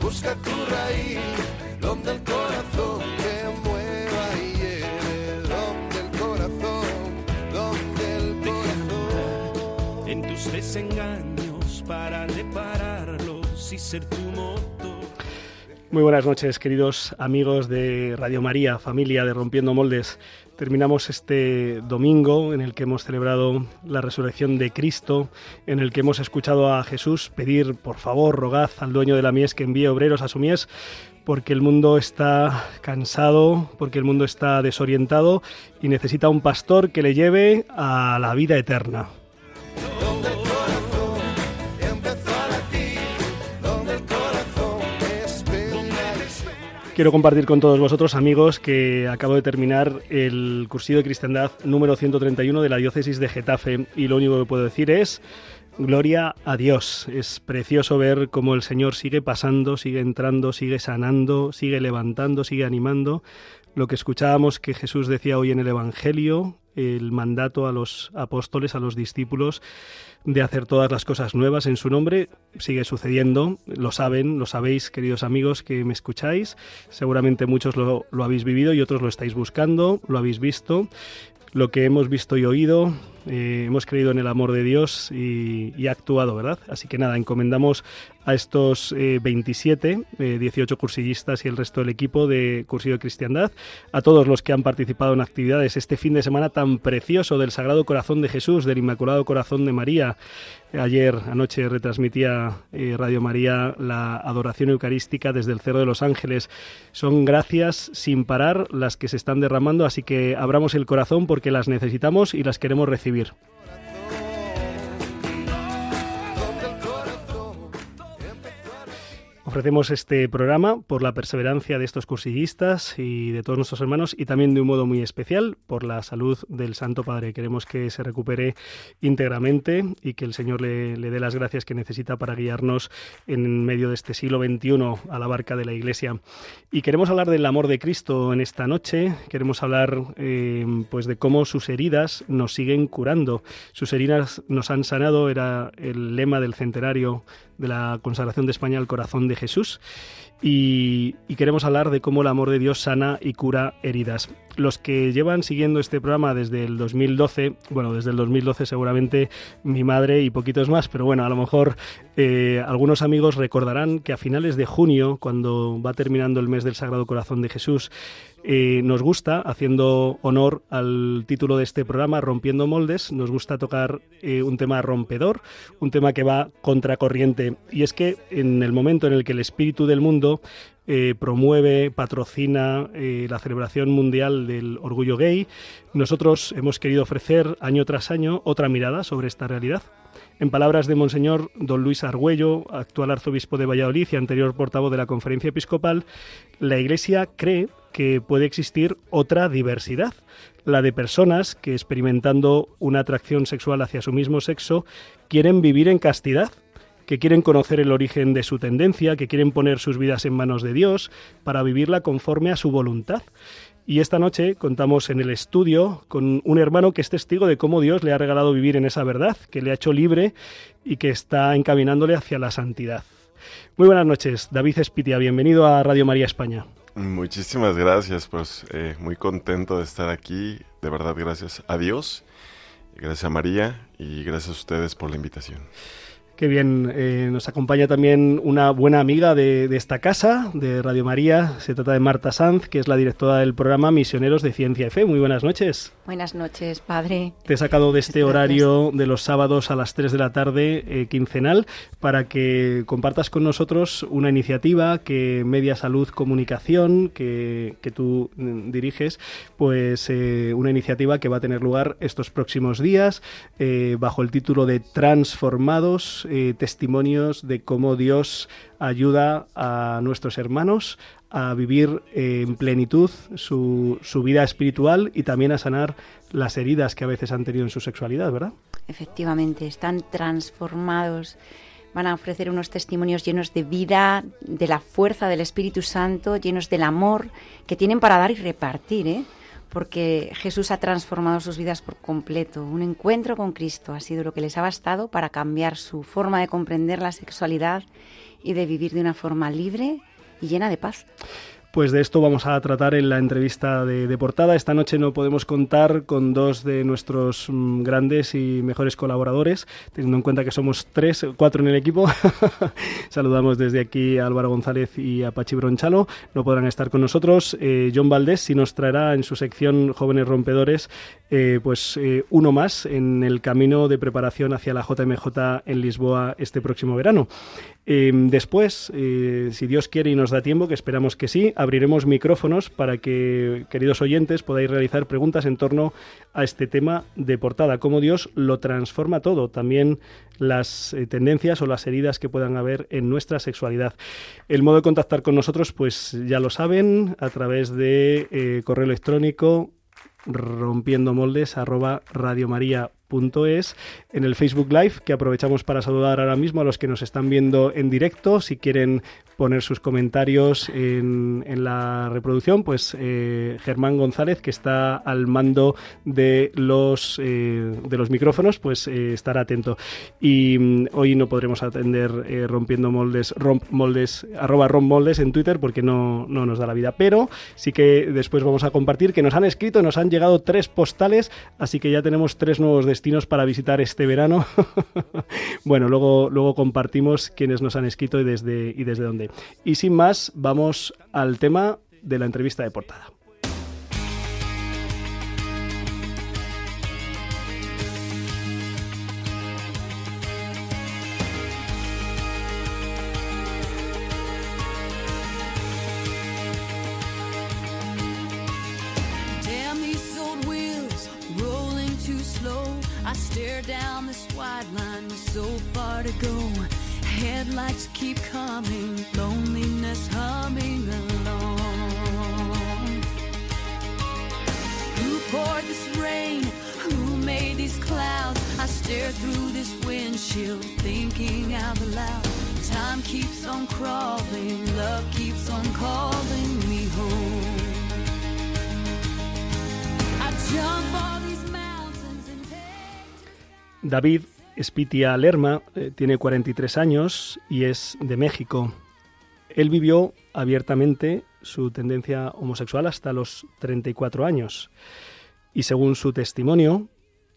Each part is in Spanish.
busca tu raíz, donde el corazón te mueva y lleve, donde el corazón, donde el corazón. En tus desengaños para repararlos y ser tu motor. Muy buenas noches, queridos amigos de Radio María, familia de Rompiendo Moldes. Terminamos este domingo en el que hemos celebrado la resurrección de Cristo, en el que hemos escuchado a Jesús pedir, por favor, rogad al dueño de la mies que envíe obreros a su mies, porque el mundo está cansado, porque el mundo está desorientado y necesita un pastor que le lleve a la vida eterna. Quiero compartir con todos vosotros, amigos, que acabo de terminar el cursillo de cristiandad número 131 de la diócesis de Getafe y lo único que puedo decir es gloria a Dios. Es precioso ver cómo el Señor sigue pasando, sigue entrando, sigue sanando, sigue levantando, sigue animando. Lo que escuchábamos que Jesús decía hoy en el Evangelio, el mandato a los apóstoles, a los discípulos, de hacer todas las cosas nuevas en su nombre sigue sucediendo, lo saben, lo sabéis, queridos amigos que me escucháis, seguramente muchos lo, lo, habéis vivido y otros lo estáis buscando, lo habéis visto, lo que hemos visto y oído, eh, hemos creído en el amor de Dios y, y, actuado, ¿verdad? Así que nada, encomendamos a estos eh, 27, eh, 18 cursillistas y el resto del equipo de Cursillo de Cristiandad, a todos los que han participado en actividades este fin de semana tan precioso del Sagrado Corazón de Jesús, del Inmaculado Corazón de María. Ayer anoche retransmitía eh, Radio María la adoración eucarística desde el Cerro de los Ángeles. Son gracias sin parar las que se están derramando, así que abramos el corazón porque las necesitamos y las queremos recibir. escribir. Ofrecemos este programa por la perseverancia de estos cursillistas y de todos nuestros hermanos y también de un modo muy especial por la salud del Santo Padre. Queremos que se recupere íntegramente y que el Señor le, le dé las gracias que necesita para guiarnos en medio de este siglo XXI a la barca de la Iglesia. Y queremos hablar del amor de Cristo en esta noche. Queremos hablar eh, pues de cómo sus heridas nos siguen curando. Sus heridas nos han sanado, era el lema del centenario de la consagración de España al corazón de Jesús y, queremos hablar de cómo el amor de Dios sana y cura heridas. Los que llevan siguiendo este programa desde el 2012, bueno, desde el 2012 seguramente mi madre y poquitos más, pero bueno, a lo mejor eh, algunos amigos recordarán que a finales de junio, cuando va terminando el mes del Sagrado Corazón de Jesús, eh, nos gusta, haciendo honor al título de este programa, Rompiendo Moldes, nos gusta tocar eh, un tema rompedor, un tema que va contracorriente. Y es que en el momento en el que el espíritu del mundo eh, promueve, patrocina eh, la celebración mundial del orgullo gay, nosotros hemos querido ofrecer año tras año otra mirada sobre esta realidad. En palabras de Monseñor Don Luis Argüello, actual arzobispo de Valladolid y anterior portavoz de la Conferencia Episcopal, la Iglesia cree que puede existir otra diversidad, la de personas que experimentando una atracción sexual hacia su mismo sexo quieren vivir en castidad, que quieren conocer el origen de su tendencia, que quieren poner sus vidas en manos de Dios para vivirla conforme a su voluntad. Y esta noche contamos en el estudio con un hermano que es testigo de cómo Dios le ha regalado vivir en esa verdad, que le ha hecho libre y que está encaminándole hacia la santidad. Muy buenas noches, David Espitia, bienvenido a Radio María España. Muchísimas gracias, pues eh, muy contento de estar aquí, de verdad gracias a Dios, gracias a María y gracias a ustedes por la invitación. Qué bien, eh, nos acompaña también una buena amiga de, esta casa, de Radio María. Se trata de Marta Sanz, que es la directora del programa Misioneros de Ciencia y Fe. Muy buenas noches. Buenas noches, padre. Te he sacado de este horario de los sábados a las 3 de la tarde eh, quincenal para que compartas con nosotros una iniciativa que Media Salud Comunicación, que, tú mm, diriges, pues eh, una iniciativa que va a tener lugar estos próximos días bajo el título de Transformados eh, testimonios de cómo Dios ayuda a nuestros hermanos a vivir eh, en plenitud su, su, vida espiritual y también a sanar las heridas que a veces han tenido en su sexualidad, ¿verdad? Efectivamente, están transformados van a ofrecer unos testimonios llenos de vida, de la fuerza del Espíritu Santo, llenos del amor que tienen para dar y repartir, ¿eh? Porque Jesús ha transformado sus vidas por completo. Un encuentro con Cristo ha sido lo que les ha bastado para cambiar su forma de comprender la sexualidad y de vivir de una forma libre y llena de paz. Pues de esto vamos a tratar en la entrevista de, portada. Esta noche no podemos contar con dos de nuestros mm, grandes y mejores colaboradores, teniendo en cuenta que somos tres, cuatro en el equipo. Saludamos desde aquí a Álvaro González y a Pachi Bronchalo. No podrán estar con nosotros. Eh, John Valdés sí nos traerá en su sección Jóvenes Rompedores eh, pues eh, uno más en el camino de preparación hacia la JMJ en Lisboa este próximo verano. Em, después, eh, si Dios quiere y nos da tiempo, que esperamos que sí, abriremos micrófonos para que, queridos oyentes, podáis realizar preguntas en torno a este tema de portada, cómo Dios lo transforma todo, también las eh, tendencias o las heridas que puedan haber en nuestra sexualidad. El modo de contactar con nosotros, pues ya lo saben, a través de eh, correo electrónico rompiendo moldes arroba es en el Facebook Live, que aprovechamos para saludar ahora mismo a los que nos están viendo en directo. Si quieren poner sus comentarios en, la reproducción, pues eh, Germán González, que está al mando de los, eh, de los micrófonos, pues eh, estará atento. Y mm, hoy no podremos atender rompiendo moldes, romp moldes, arroba romp moldes en Twitter porque no, no nos da la vida. Pero sí que después vamos a compartir que nos han escrito, nos han llegado tres postales, así que ya tenemos tres nuevos destinos para visitar este verano. bueno, luego, luego compartimos quiénes nos han escrito y desde, y desde dónde. Y sin más, vamos al tema de la entrevista de portada. Headlights keep coming, loneliness humming along. Who poured this rain? Who made these clouds? I stare through this windshield, thinking out loud. Time keeps on crawling, love keeps on calling me home. I jump these mountains and David Spitia Lerma eh, tiene 43 años y es de México. Él vivió abiertamente su tendencia homosexual hasta los 34 años. Y según su testimonio,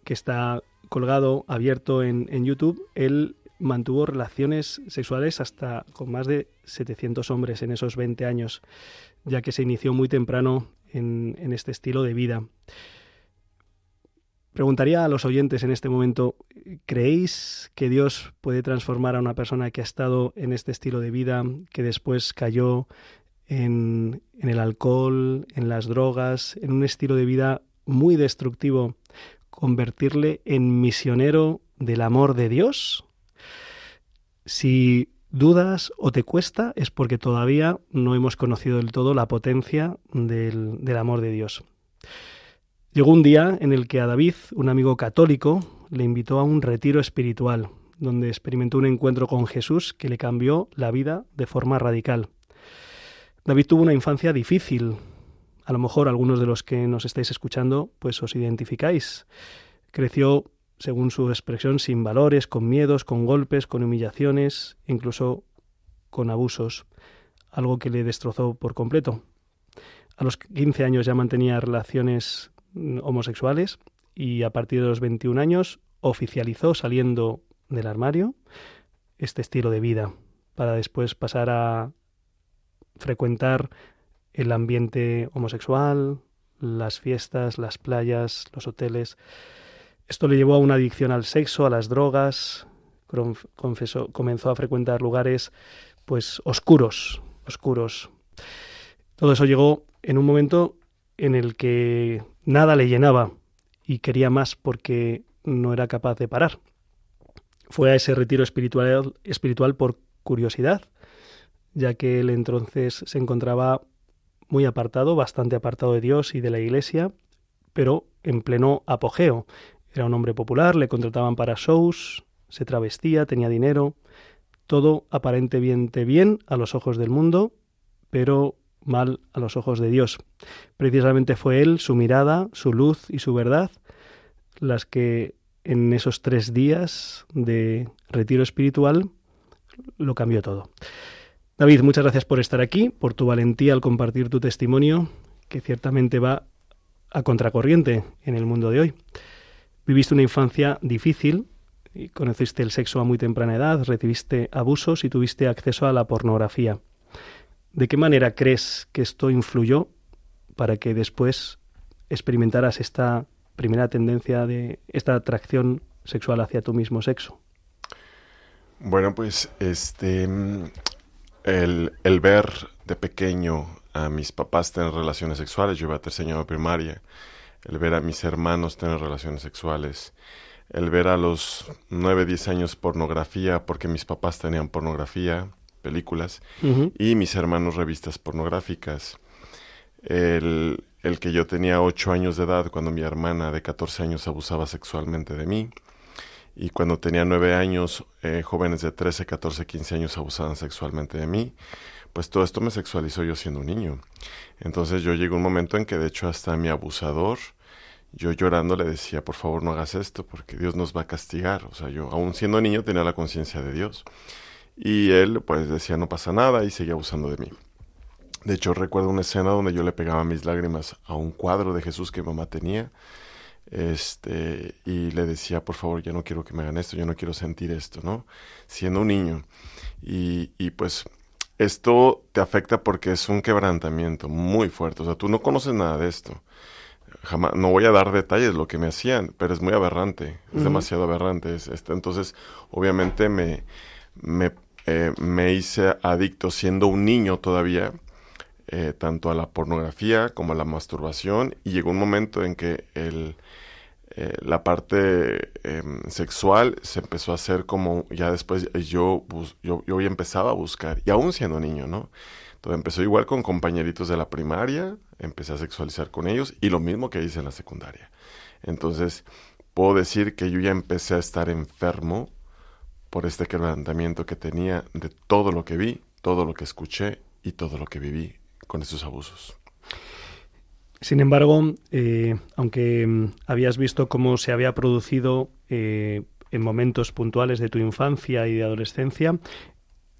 que está colgado, abierto en, YouTube, él mantuvo relaciones sexuales hasta con más de 700 hombres en esos 20 años, ya que se inició muy temprano en, en este estilo de vida. Preguntaría a los oyentes en este momento, ¿creéis que Dios puede transformar a una persona que ha estado en este estilo de vida, que después cayó en, el alcohol, en las drogas, en un estilo de vida muy destructivo, convertirle en misionero del amor de Dios? Si dudas o te cuesta es porque todavía no hemos conocido del todo la potencia del, amor de Dios. Llegó un día en el que a David, un amigo católico, le invitó a un retiro espiritual, donde experimentó un encuentro con Jesús que le cambió la vida de forma radical. David tuvo una infancia difícil. A lo mejor algunos de los que nos estáis escuchando, pues os identificáis. Creció, según su expresión, sin valores, con miedos, con golpes, con humillaciones, incluso con abusos, algo que le destrozó por completo. A los 15 años ya mantenía relaciones homosexuales y a partir de los 21 años oficializó saliendo del armario, este estilo de vida para después pasar a frecuentar el ambiente homosexual, las fiestas, las playas, los hoteles. Esto le llevó a una adicción al sexo, a las drogas, confesó, comenzó a frecuentar lugares pues oscuros, oscuros. Todo eso llegó en un momento en el que nada le llenaba y quería más porque no era capaz de parar. Fue a ese retiro espiritual, espiritual por curiosidad, ya que él entonces se encontraba muy apartado, bastante apartado de Dios y de la Iglesia, pero en pleno apogeo. Era un hombre popular, le contrataban para shows, se travestía, tenía dinero, todo aparentemente bien a los ojos del mundo, pero mal a los ojos de Dios. Precisamente fue él, su mirada, su luz y su verdad, las que en esos tres días de retiro espiritual lo cambió todo. David, muchas gracias por estar aquí, por tu valentía al compartir tu testimonio, que ciertamente va a contracorriente en el mundo de hoy. Viviste una infancia difícil, conociste el sexo a muy temprana edad, recibiste abusos y tuviste acceso a la pornografía. ¿De qué manera crees que esto influyó para que después experimentaras esta primera tendencia de esta atracción sexual hacia tu mismo sexo? Bueno, pues este el, el ver de pequeño a mis papás tener relaciones sexuales, yo iba a tercer año de primaria, el ver a mis hermanos tener relaciones sexuales, el ver a los 9, 10 años pornografía, porque mis papás tenían pornografía, películas, y mis hermanos revistas pornográficas. El, el que yo tenía 8 años de edad cuando mi hermana de 14 años abusaba sexualmente de mí. Y cuando tenía 9 años, eh, jóvenes de 13, 14, 15 años abusaban sexualmente de mí. Pues todo esto me sexualizó yo siendo un niño. Entonces yo llegué a un momento en que de hecho hasta mi abusador yo llorando le decía, por favor no hagas esto porque Dios nos va a castigar. O sea, yo aún siendo niño tenía la conciencia de Dios. Y él pues decía, no pasa nada y seguía abusando de mí. De hecho, recuerdo una escena donde yo le pegaba mis lágrimas a un cuadro de Jesús que mamá tenía. Este, y le decía, por favor, ya no quiero que me hagan esto, yo no quiero sentir esto, ¿no? Siendo un niño. Y, y pues esto te afecta porque es un quebrantamiento muy fuerte. O sea, tú no conoces nada de esto jamás, no voy a dar detalles de lo que me hacían, pero es muy aberrante, es demasiado aberrante. este, entonces, obviamente me, me, eh, me, hice adicto siendo un niño todavía, eh, tanto a la pornografía como a la masturbación, y llegó un momento en que el, eh, la parte em, sexual se empezó a hacer como, ya después yo, yo, yo empezaba a buscar, y aún siendo niño, ¿no? Todo empezó igual con compañeritos de la primaria, empecé a sexualizar con ellos y lo mismo que hice en la secundaria. Entonces, puedo decir que yo ya empecé a estar enfermo por este quebrantamiento que tenía de todo lo que vi, todo lo que escuché y todo lo que viví con esos abusos. Sin embargo, eh, aunque mm, habías visto cómo se había producido eh, en momentos puntuales de tu infancia y de adolescencia,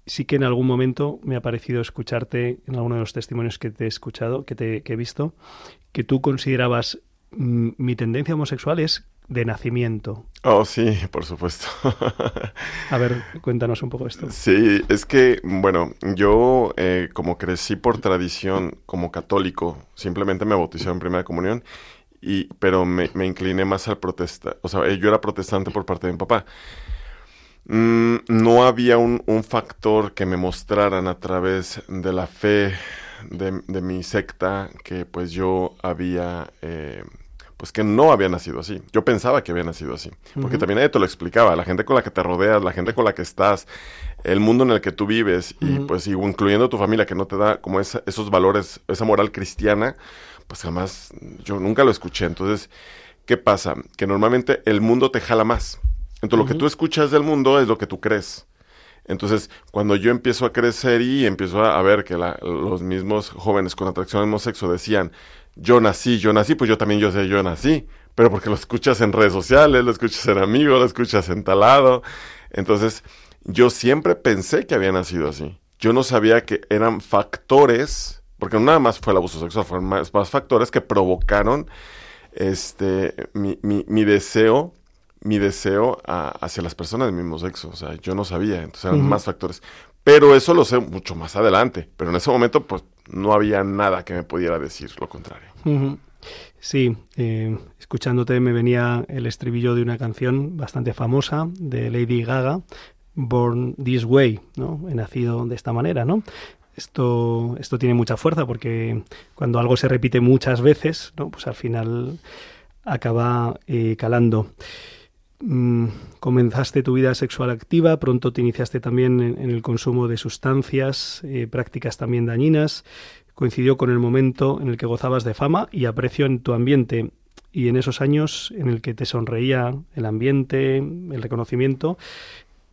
sí que en algún momento me ha parecido escucharte en alguno de los testimonios que te he escuchado, que, te, he visto, que tú considerabas mm, mi tendencia homosexual es de nacimiento. Oh, sí, por supuesto. A ver, cuéntanos un poco esto. Sí, es que, bueno, yo eh, como crecí por tradición como católico, simplemente me bauticé en primera comunión, y, pero me, me incliné más al protesta. O sea, yo era protestante por parte de mi papá. Mm, no había un, factor que me mostraran a través de la fe de, mi secta que pues yo había... Eh, pues que no había nacido así. Yo pensaba que había nacido así. Porque también ahí te lo explicaba. La gente con la que te rodeas, la gente con la que estás, el mundo en el que tú vives, y pues incluyendo tu familia que no te da como esos valores, esa moral cristiana, pues jamás, yo nunca lo escuché. Entonces, ¿qué pasa? Que normalmente el mundo te jala más. Entonces, lo que tú escuchas del mundo es lo que tú crees. Entonces, cuando yo empiezo a crecer y empiezo a, ver que los mismos jóvenes con atracción al mismo sexo decían, yo nací, yo nací, pues yo también yo sé, yo nací. Pero porque lo escuchas en redes sociales, lo escuchas en amigos, lo escuchas en talado. Entonces, yo siempre pensé que había nacido así. Yo no sabía que eran factores, porque no nada más fue el abuso sexual, fueron más, más factores que provocaron este, mi, mi, mi deseo mi deseo a- hacia las personas del mismo sexo. O sea, yo no sabía, entonces eran más factores. Pero eso lo sé mucho más adelante. Pero en ese momento, pues, no había nada que me pudiera decir lo contrario. Sí, eh, escuchándote me venía el estribillo de una canción bastante famosa de Lady Gaga, Born This Way, ¿no? He nacido de esta manera, ¿no? Esto, esto tiene mucha fuerza porque cuando algo se repite muchas veces, ¿no? Pues al final acaba eh, calando. Mm, comenzaste tu vida sexual activa, pronto te iniciaste también en, el consumo de sustancias, eh, prácticas también dañinas. Coincidió con el momento en el que gozabas de fama y aprecio en tu ambiente y en esos años en el que te sonreía el ambiente, el reconocimiento,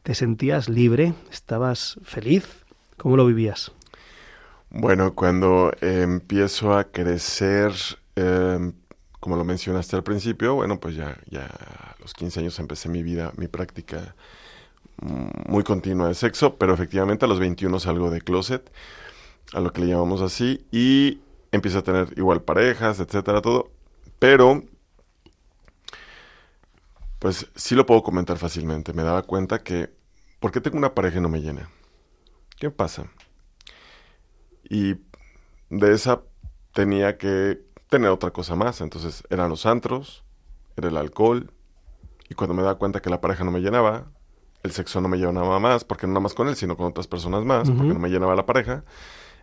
te sentías libre, estabas feliz. ¿Cómo lo vivías? Bueno, cuando empiezo a crecer, eh, como lo mencionaste al principio, bueno, pues ya, ya a los 15 años empecé mi vida, mi práctica mm, muy continua de sexo, pero efectivamente a los 21 salgo de closet, a lo que le llamamos así, y empiezo a tener igual parejas, etcétera, todo, pero pues sí lo puedo comentar fácilmente. Me daba cuenta que, ¿por qué tengo una pareja y no me llena? ¿Qué pasa? Y de esa tenía que tener otra cosa más. Entonces eran los antros, era el alcohol. Y cuando me daba cuenta que la pareja no me llenaba, el sexo no me llenaba más, porque no nada más con él, sino con otras personas más, porque no me llenaba la pareja.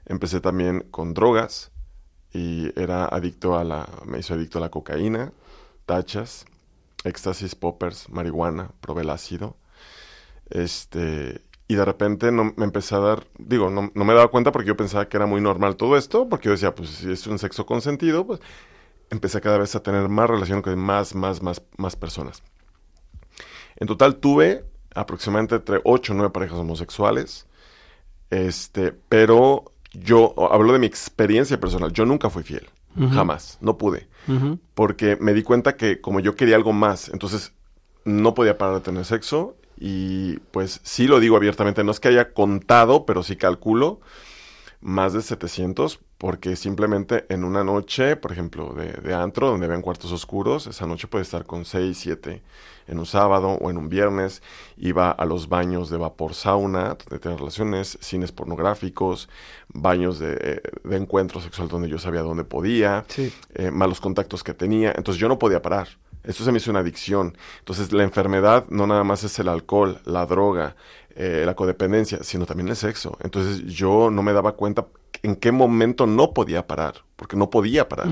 Empecé también con drogas y era adicto a la, me hizo adicto a la cocaína, tachas, éxtasis, poppers, marihuana, probé el ácido. Este, y de repente no, me empecé a dar, digo, no, no me daba cuenta porque yo pensaba que era muy normal todo esto, porque yo decía, pues si es un sexo consentido, pues empecé cada vez a tener más relación con más, más, más, más personas. En total tuve aproximadamente entre 8 o 9 parejas homosexuales, este, pero yo hablo de mi experiencia personal, yo nunca fui fiel, jamás, no pude porque me di cuenta que como yo quería algo más, entonces no podía parar de tener sexo y pues sí lo digo abiertamente, no es que haya contado, pero sí calculo más de 700 porque simplemente en una noche, por ejemplo, de, de antro, donde ven cuartos oscuros, esa noche puede estar con 6, 7 en un sábado o en un viernes, iba a los baños de vapor sauna, donde tenía relaciones, cines pornográficos, baños de, eh, de encuentro sexual donde yo sabía dónde podía, Sí. eh, malos contactos que tenía. Entonces yo no podía parar. Esto se me hizo una adicción. Entonces la enfermedad no nada más es el alcohol, la droga, eh, la codependencia, sino también el sexo. Entonces yo no me daba cuenta en qué momento no podía parar, porque no podía parar.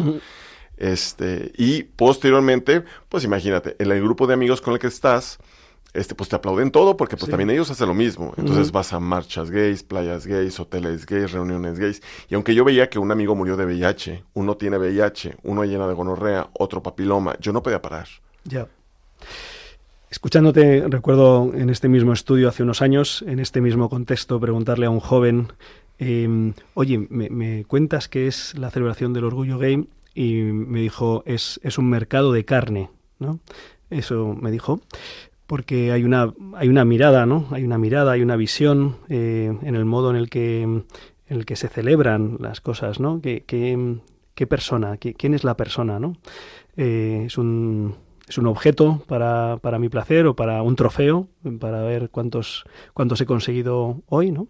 Este, y posteriormente, pues imagínate, en el grupo de amigos con el que estás, este, pues te aplauden todo porque pues Sí. también ellos hacen lo mismo. Entonces vas a marchas gays, playas gays, hoteles gays, reuniones gays. Y aunque yo veía que un amigo murió de VIH, uno tiene VIH, uno llena de gonorrea, otro papiloma, yo no podía parar. Ya. Escuchándote, recuerdo en este mismo estudio hace unos años, en este mismo contexto, preguntarle a un joven, eh, oye, me, me cuentas qué es la celebración del orgullo gay? Y me dijo, es, es un mercado de carne, ¿no? Eso me dijo, porque hay una, hay una mirada, ¿no? Hay una mirada, hay una visión eh, en el modo en el que, en el que se celebran las cosas, ¿no? ¿Qué, qué, persona? ¿Qué- ¿Quién es la persona, no? Eh, es un es un objeto para, para mi placer o para un trofeo, para ver cuántos, cuántos he conseguido hoy, ¿no?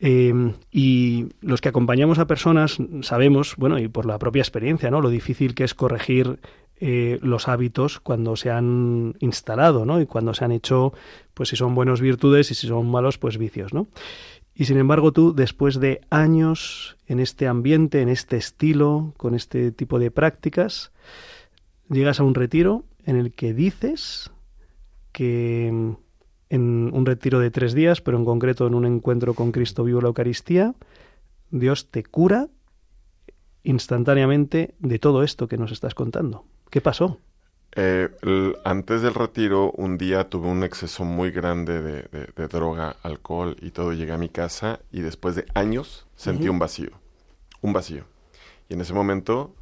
Eh, y los que acompañamos a personas sabemos, bueno, y por la propia experiencia, ¿no? Lo difícil que es corregir eh, los hábitos cuando se han instalado, ¿no? Y cuando se han hecho, pues si son buenos virtudes y si son malos, pues vicios, ¿no? Y sin embargo tú, después de años en este ambiente, en este estilo, con este tipo de prácticas, llegas a un retiro en el que dices que en un retiro de tres días, pero en concreto en un encuentro con Cristo vivo la Eucaristía, Dios te cura instantáneamente de todo esto que nos estás contando. ¿Qué pasó? Eh, el- antes del retiro, un día tuve un exceso muy grande de, de- de droga, alcohol y todo. Llegué a mi casa y después de años sentí un vacío. Un vacío. Y en ese momento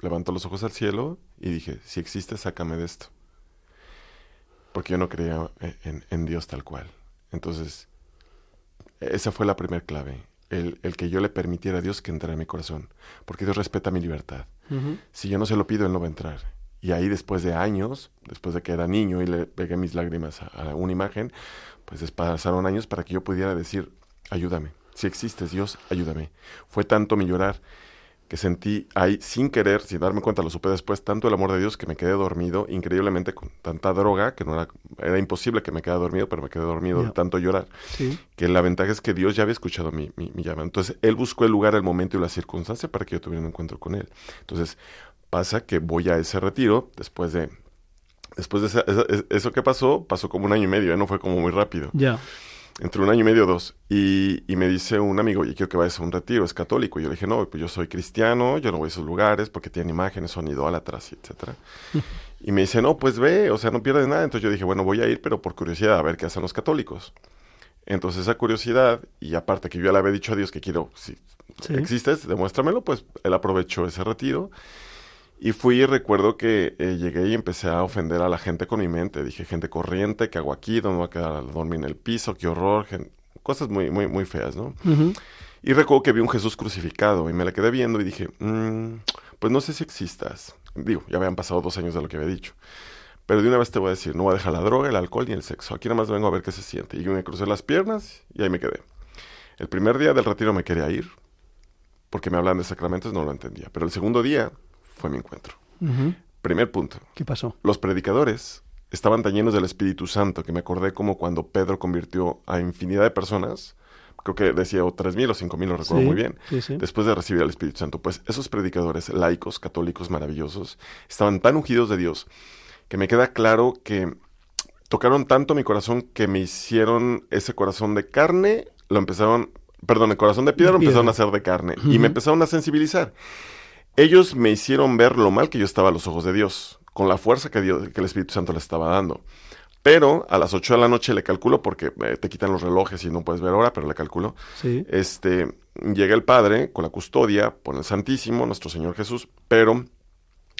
levanto los ojos al cielo y dije, si existe, sácame de esto. Porque yo no creía eh, en, en Dios tal cual. Entonces, esa fue la primera clave. El, el que yo le permitiera a Dios que entrara en mi corazón. Porque Dios respeta mi libertad. Si yo no se lo pido, Él no va a entrar. Y ahí después de años, después de que era niño y le pegué mis lágrimas a, a una imagen, pues pasaron años para que yo pudiera decir, ayúdame, si existes Dios, ayúdame. Fue tanto mi llorar que sentí ahí sin querer, sin darme cuenta, lo supe después, tanto el amor de Dios que me quedé dormido, increíblemente con tanta droga, que no era, era imposible que me quedara dormido, pero me quedé dormido de tanto llorar, que la ventaja es que Dios ya había escuchado mi, mi, mi, llama. Entonces, Él buscó el lugar, el momento y la circunstancia para que yo tuviera un encuentro con Él. Entonces, pasa que voy a ese retiro, después de... Después de eso, eso que pasó, pasó como un año y medio, ¿eh? no fue como muy rápido. Ya entre un año y medio o dos. Y, y, me dice un amigo, oye, quiero que vayas a un retiro, es católico. Y yo le dije, no, pues yo soy cristiano, yo no voy a esos lugares porque tienen imágenes, son idólatras, etcétera. y me dice, no, pues ve, o sea, no pierdes nada. Entonces yo dije, bueno, voy a ir, pero por curiosidad, a ver qué hacen los católicos. Entonces esa curiosidad, y aparte que yo ya le había dicho a Dios que quiero, si ¿Sí? existes, demuéstramelo, pues él aprovechó ese retiro. Y fui y recuerdo que eh, llegué y empecé a ofender a la gente con mi mente. Dije, gente corriente, ¿qué hago aquí? ¿Dónde voy a quedar a dormir en el piso? ¡Qué horror! Cosas muy, muy, muy feas, ¿no? Uh -huh. Y recuerdo que vi un Jesús crucificado y me la quedé viendo y dije, mmm, pues no sé si existas. Digo, ya habían pasado dos años de lo que había dicho. Pero de una vez te voy a decir, no voy a dejar la droga, el alcohol ni el sexo. Aquí nada más vengo a ver qué se siente. Y me crucé las piernas y ahí me quedé. El primer día del retiro me quería ir porque me hablan de sacramentos, no lo entendía. Pero el segundo día fue mi encuentro. Uh -huh. Primer punto. ¿Qué pasó? Los predicadores estaban tan llenos del Espíritu Santo que me acordé como cuando Pedro convirtió a infinidad de personas, creo que decía o tres mil o cinco mil, lo recuerdo Sí, muy bien, sí, sí. después de recibir al Espíritu Santo. Pues esos predicadores laicos, católicos, maravillosos, estaban tan ungidos de Dios que me queda claro que tocaron tanto mi corazón que me hicieron ese corazón de carne, lo empezaron, perdón, el corazón de piedra lo De piedra. empezaron a hacer de carne y me empezaron a sensibilizar. Ellos me hicieron ver lo mal que yo estaba a los ojos de Dios, con la fuerza que, Dios, que el Espíritu Santo le estaba dando. Pero a las 8 de la noche le calculo, porque eh, te quitan los relojes y no puedes ver hora, pero le calculo. Sí. Este, llega el Padre con la custodia, pone el Santísimo, nuestro Señor Jesús, pero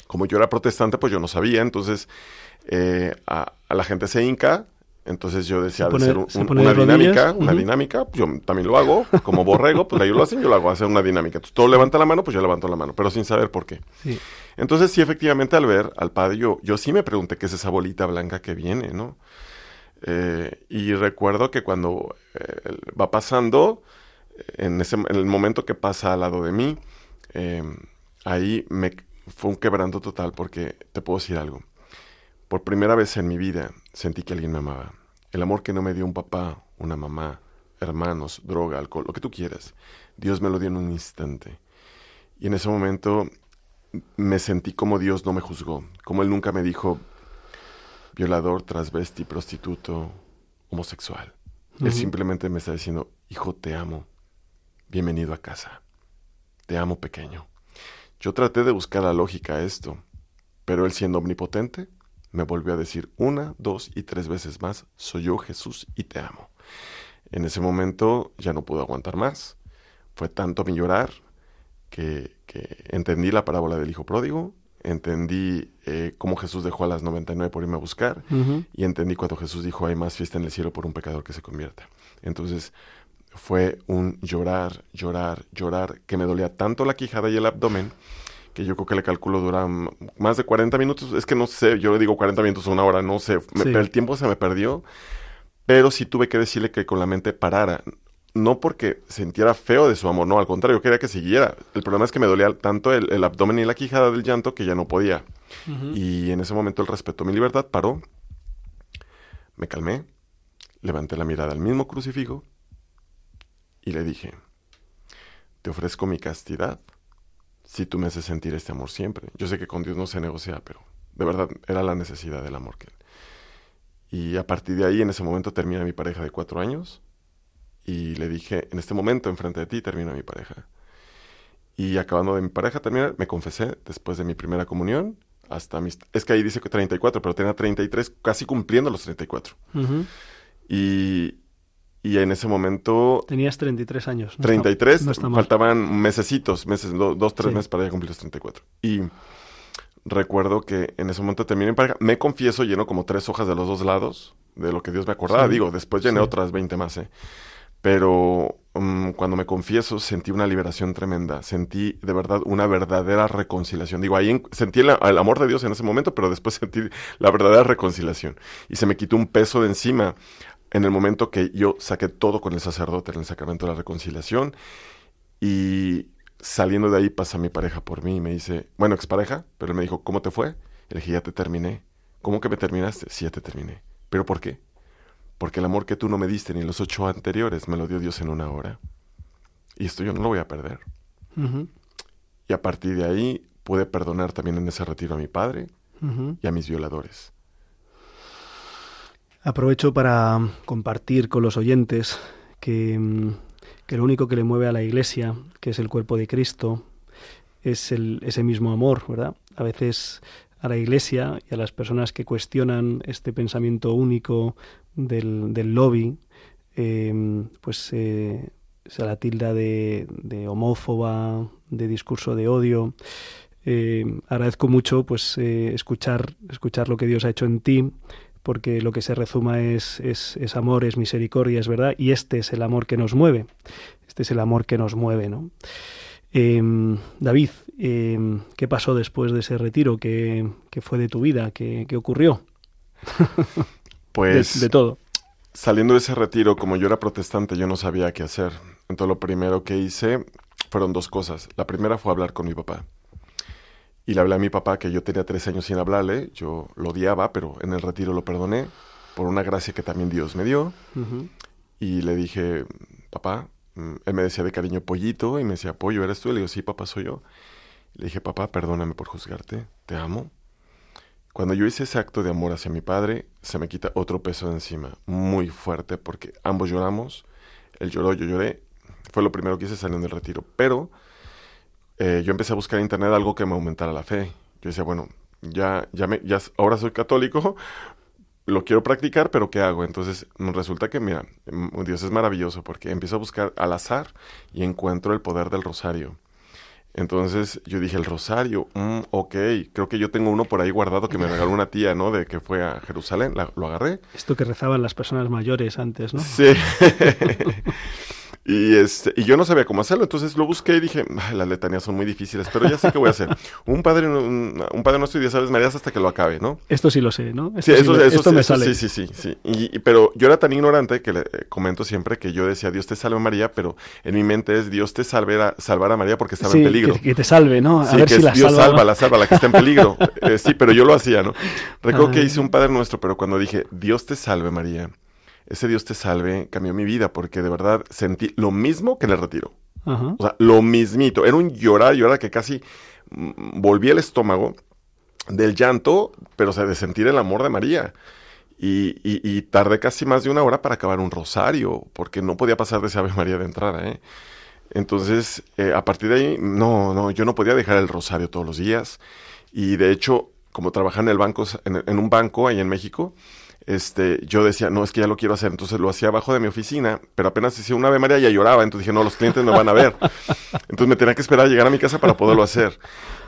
como yo era protestante, pues yo no sabía, entonces eh, a, a la gente se hinca, entonces yo decía pone- de ser un- se una de dinámica, una ujú. dinámica, pues yo también lo hago, como borrego, pues ellos lo hacen, yo lo hago, hacer una dinámica. Entonces todo levanta la mano, pues yo levanto la mano, pero sin saber por qué. Sí. Entonces sí, efectivamente, al ver al padre, yo, yo sí me pregunté qué es esa bolita blanca que viene, ¿no? Eh, y recuerdo que cuando eh, va pasando, en, ese, en el momento que pasa al lado de mí, eh, ahí me fue un quebranto total porque te puedo decir algo. Por primera vez en mi vida sentí que alguien me amaba. El amor que no me dio un papá, una mamá, hermanos, droga, alcohol, lo que tú quieras. Dios me lo dio en un instante. Y en ese momento me sentí como Dios no me juzgó, como Él nunca me dijo violador, transvesti, prostituto, homosexual. Él Ujú. simplemente me está diciendo, hijo, te amo, bienvenido a casa, te amo pequeño. Yo traté de buscar la lógica a esto, pero Él siendo omnipotente, me volvió a decir una, dos y tres veces más, soy yo Jesús y te amo. En ese momento ya no pude aguantar más. Fue tanto mi llorar que, que entendí la parábola del hijo pródigo, entendí eh, cómo Jesús dejó a las 99 por irme a buscar y entendí cuando Jesús dijo hay más fiesta en el cielo por un pecador que se convierta. Entonces fue un llorar, llorar, llorar, que me dolía tanto la quijada y el abdomen que yo creo que le calculo dura más de 40 minutos. Es que no sé, yo le digo 40 minutos o una hora, no sé. Me- Sí. El tiempo se me perdió, pero sí tuve que decirle que con la mente parara. No porque sintiera feo de su amor, no, al contrario, quería que siguiera. El problema es que me dolía tanto el, el abdomen y la quijada del llanto que ya no podía. Y en ese momento él respetó mi libertad, paró, me calmé, levanté la mirada al mismo crucifijo y le dije, te ofrezco mi castidad si tú me haces sentir este amor siempre. Yo sé que con Dios no se negocia, pero de verdad era la necesidad del amor que él. Y a partir de ahí, en ese momento, termina mi pareja de cuatro años y le dije, en este momento, enfrente de ti, termina mi pareja. Y acabando de mi pareja terminar, me confesé después de mi primera comunión hasta mis... Es que ahí dice que 34, pero tenía 33, casi cumpliendo los 34. Ujú. Y, y en ese momento, Tenías 33 años. no está- 33, no está mal. faltaban mesecitos, meses, do- dos, tres Sí. meses para ya cumplir los 34. Y recuerdo que en ese momento terminé mi pareja. Me confieso, lleno como tres hojas de los dos lados de lo que Dios me acordaba. Sí. Digo, después llené Sí. otras 20 más, ¿eh? Pero mm, cuando me confieso, sentí una liberación tremenda. Sentí de verdad una verdadera reconciliación. Digo, ahí sentí el, el, amor de Dios en ese momento, pero después sentí la verdadera reconciliación. Y se me quitó un peso de encima en el momento que yo saqué todo con el sacerdote en el sacramento de la reconciliación. Y saliendo de ahí pasa mi pareja por mí y me dice, bueno, expareja, pero él me dijo, ¿cómo te fue? Y le dije, ya te terminé. ¿Cómo que me terminaste? Sí, ya te terminé. ¿Pero por qué? Porque el amor que tú no me diste ni los ocho anteriores me lo dio Dios en una hora. Y esto yo no lo voy a perder. Y a partir de ahí pude perdonar también en ese retiro a mi padre y a mis violadores. Aprovecho para compartir con los oyentes que, mm, que, lo único que le mueve a la Iglesia, que es el cuerpo de Cristo, es ese mismo amor, ¿verdad? A veces a la Iglesia y a las personas que cuestionan este pensamiento único del, lobby, eh, pues eh, se la tilda de, homófoba, de discurso de odio. Eh, agradezco mucho pues eh, escuchar, escuchar lo que Dios ha hecho en ti, porque lo que se rezuma es, es, es, amor, es misericordia, es verdad, y este es el amor que nos mueve. Este es el amor que nos mueve, ¿no? Eh, David, eh, ¿qué pasó después de ese retiro? ¿Qué, qué fue de tu vida? ¿Qué, qué ocurrió? Pues de, de, todo. Saliendo de ese retiro, como yo era protestante, yo no sabía qué hacer. Entonces lo primero que hice fueron dos cosas. La primera fue hablar con mi papá. Y le hablé a mi papá que yo tenía tres años sin hablarle, yo lo odiaba, pero en el retiro lo perdoné por una gracia que también Dios me dio. Uh -huh. Y le dije, papá, él me decía de cariño pollito y me decía, pollo, ¿eres tú? Y le digo, sí, papá, soy yo. Le dije, papá, perdóname por juzgarte, te amo. Cuando yo hice ese acto de amor hacia mi padre, se me quita otro peso de encima, muy fuerte, porque ambos lloramos. Él lloró, yo lloré. Fue lo primero que hice saliendo del retiro. Pero eh, yo empecé a buscar en internet algo que me aumentara la fe. Yo decía, bueno, ya, ya, me, ya ahora soy católico, lo quiero practicar, pero ¿qué hago? Entonces resulta que, mira, Dios es maravilloso porque empiezo a buscar al azar y encuentro el poder del rosario. Entonces yo dije, el rosario, mm, ok, creo que yo tengo uno por ahí guardado que me regaló una tía, ¿no? De que fue a Jerusalén, la, lo agarré. Esto que rezaban las personas mayores antes, ¿no? Sí. Y, este, y yo no sabía cómo hacerlo, entonces lo busqué y dije, las letanías son muy difíciles, pero ya sé qué voy a hacer. Un padre, un, un padre nuestro y diez aves marías hasta que lo acabe, ¿no? Esto sí lo sé, ¿no? Esto sí, eso, sí, eso, esto sí, me eso sale. sí, sí, sí, sí. Y, y, pero yo era tan ignorante que le eh, comento siempre que yo decía, Dios te salve María, pero en mi mente es Dios te salve a, salvar a María porque estaba en peligro. Que, que, te salve, ¿no? A sí, ver que si la Dios salva, salva, ¿no? la salva, la que está en peligro. eh, sí, pero yo lo hacía, ¿no? Recuerdo que hice un Padre Nuestro, pero cuando dije, Dios te salve María, ese Dios te salve cambió mi vida porque de verdad sentí lo mismo que en el retiro. Ajá. O sea, lo mismito. Era un llorar, llorar que casi mm, volvía el estómago del llanto, pero o sea, de sentir el amor de María. Y, y, y, tardé casi más de una hora para acabar un rosario, porque no podía pasar de ese Ave María de entrada. ¿eh? Entonces, eh, a partir de ahí, no, no, yo no podía dejar el rosario todos los días. Y de hecho, como trabajaba en el banco, en, en un banco ahí en México, este, yo decía, no, es que ya lo quiero hacer. Entonces lo hacía abajo de mi oficina, pero apenas hacía una Ave María ya lloraba. Entonces dije, no, los clientes me van a ver. Entonces me tenía que esperar a llegar a mi casa para poderlo hacer.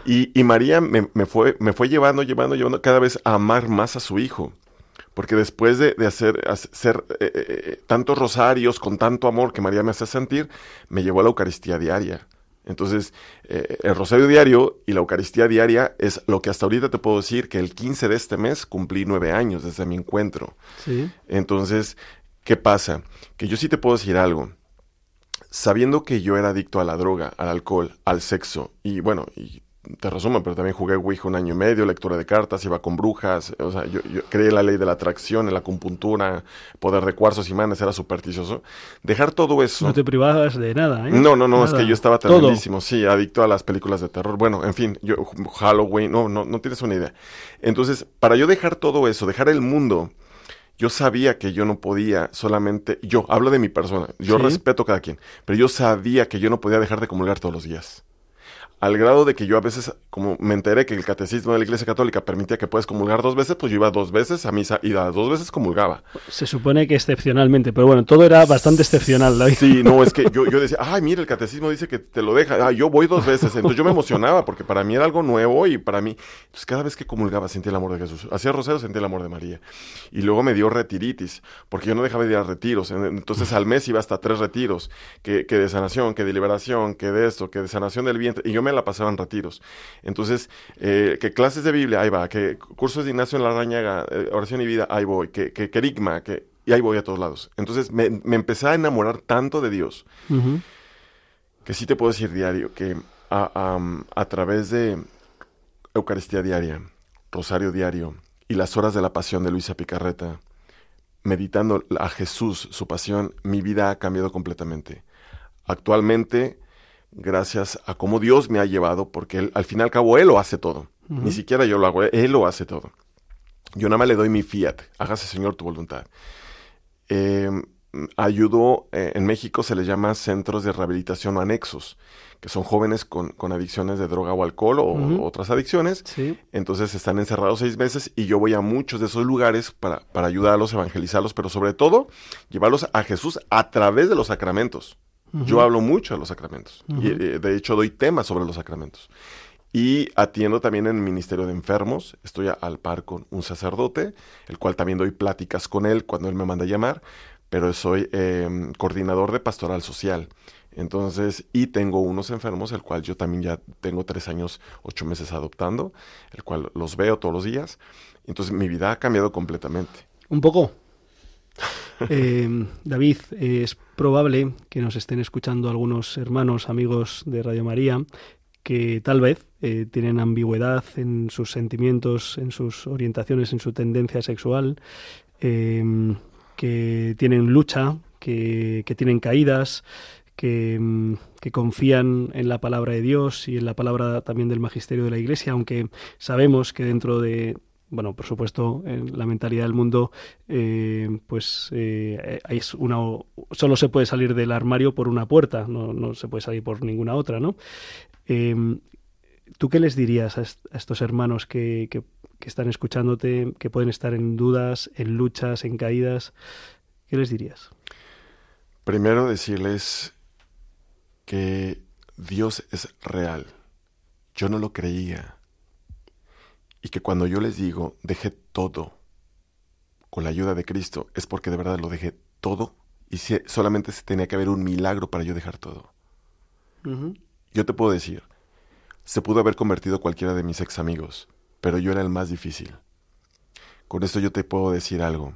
Y, y María me, me, fue, me fue llevando, llevando, llevando cada vez a amar más a su hijo. Porque después de, de hacer, hacer eh, eh, tantos rosarios con tanto amor que María me hace sentir, me llevó a la Eucaristía diaria. Entonces, eh, el rosario diario y la Eucaristía diaria es lo que hasta ahorita te puedo decir que el 15 de este mes cumplí nueve años desde mi encuentro. Sí. Entonces, ¿qué pasa? Que yo sí te puedo decir algo. Sabiendo que yo era adicto a la droga, al alcohol, al sexo, y bueno, y te resumo, pero también jugué Ouija un año y medio, lectura de cartas, iba con brujas, o sea, yo, yo creí en la ley de la atracción, en la acupuntura, poder de cuarzos y manes, era supersticioso. Dejar todo eso... No te privabas de nada, ¿eh? No, no, no, nada. es que yo estaba tremendísimo, sí, adicto a las películas de terror. Bueno, en fin, yo Halloween, no, no, no tienes una idea. Entonces, para yo dejar todo eso, dejar el mundo, yo sabía que yo no podía solamente, yo hablo de mi persona, yo Sí. respeto a cada quien, pero yo sabía que yo no podía dejar de comulgar todos los días al grado de que yo a veces, como me enteré que el catecismo de la Iglesia Católica permitía que puedes comulgar dos veces, pues yo iba dos veces a misa y las dos veces comulgaba. Se supone que excepcionalmente, pero bueno, todo era bastante excepcional. David. Sí, no, es que yo, yo decía, ay, mira, el catecismo dice que te lo deja. Ah, yo voy dos veces. Entonces yo me emocionaba porque para mí era algo nuevo y para mí, entonces cada vez que comulgaba sentía el amor de Jesús. Hacía rosario, sentía el amor de María. Y luego me dio retiritis, porque yo no dejaba de ir a retiros. Entonces al mes iba hasta tres retiros, que, que de sanación, que de liberación, que de esto, que de sanación del vientre. Y yo me la pasaba en retiros. Entonces, eh, que clases de Biblia, ahí va, que cursos de Ignacio en la Rañaga, eh, oración y vida, ahí voy, que, que querigma, que, y ahí voy a todos lados. Entonces me, me empecé a enamorar tanto de Dios, que sí te puedo decir diario, que a, a, a través de Eucaristía diaria, Rosario diario y las horas de la pasión de Luisa Picarreta, meditando a Jesús, su pasión, mi vida ha cambiado completamente. Actualmente gracias a cómo Dios me ha llevado, porque él, al fin y al cabo Él lo hace todo. Uh -huh. Ni siquiera yo lo hago, Él lo hace todo. Yo nada más le doy mi fiat, hágase Señor tu voluntad. Eh, ayudo, eh, en México se les llama centros de rehabilitación o anexos, que son jóvenes con, con adicciones de droga o alcohol o uh -huh. otras adicciones. Sí. Entonces están encerrados seis meses y yo voy a muchos de esos lugares para, para ayudarlos, evangelizarlos, pero sobre todo llevarlos a Jesús a través de los sacramentos. Uh -huh. Yo hablo mucho de los sacramentos. Uh -huh. Y eh, de hecho doy temas sobre los sacramentos. Y atiendo también en el Ministerio de Enfermos. Estoy a, al par con un sacerdote, el cual también doy pláticas con él cuando él me manda a llamar. Pero soy eh, coordinador de pastoral social. Entonces, y tengo unos enfermos, el cual yo también ya tengo tres años, ocho meses adoptando, el cual los veo todos los días. Entonces, mi vida ha cambiado completamente. Un poco. Eh, David, es probable que nos estén escuchando algunos hermanos, amigos de Radio María, que tal vez eh, tienen ambigüedad en sus sentimientos, en sus orientaciones, en su tendencia sexual, eh, que tienen lucha, que, tienen caídas, que, que, confían en la palabra de Dios y en la palabra también del magisterio de la Iglesia, aunque sabemos que dentro de, bueno, por supuesto, en la mentalidad del mundo, eh, pues eh, es una, solo se puede salir del armario por una puerta, no, no se puede salir por ninguna otra, ¿no? Eh, ¿Tú qué les dirías a estos hermanos que, que, que, están escuchándote, que pueden estar en dudas, en luchas, en caídas? ¿Qué les dirías? Primero decirles que Dios es real. Yo no lo creía. Y que cuando yo les digo, dejé todo con la ayuda de Cristo, es porque de verdad lo dejé todo y si solamente se tenía que haber un milagro para yo dejar todo. Uh -huh. Yo te puedo decir, se pudo haber convertido cualquiera de mis ex amigos, pero yo era el más difícil. Con esto yo te puedo decir algo.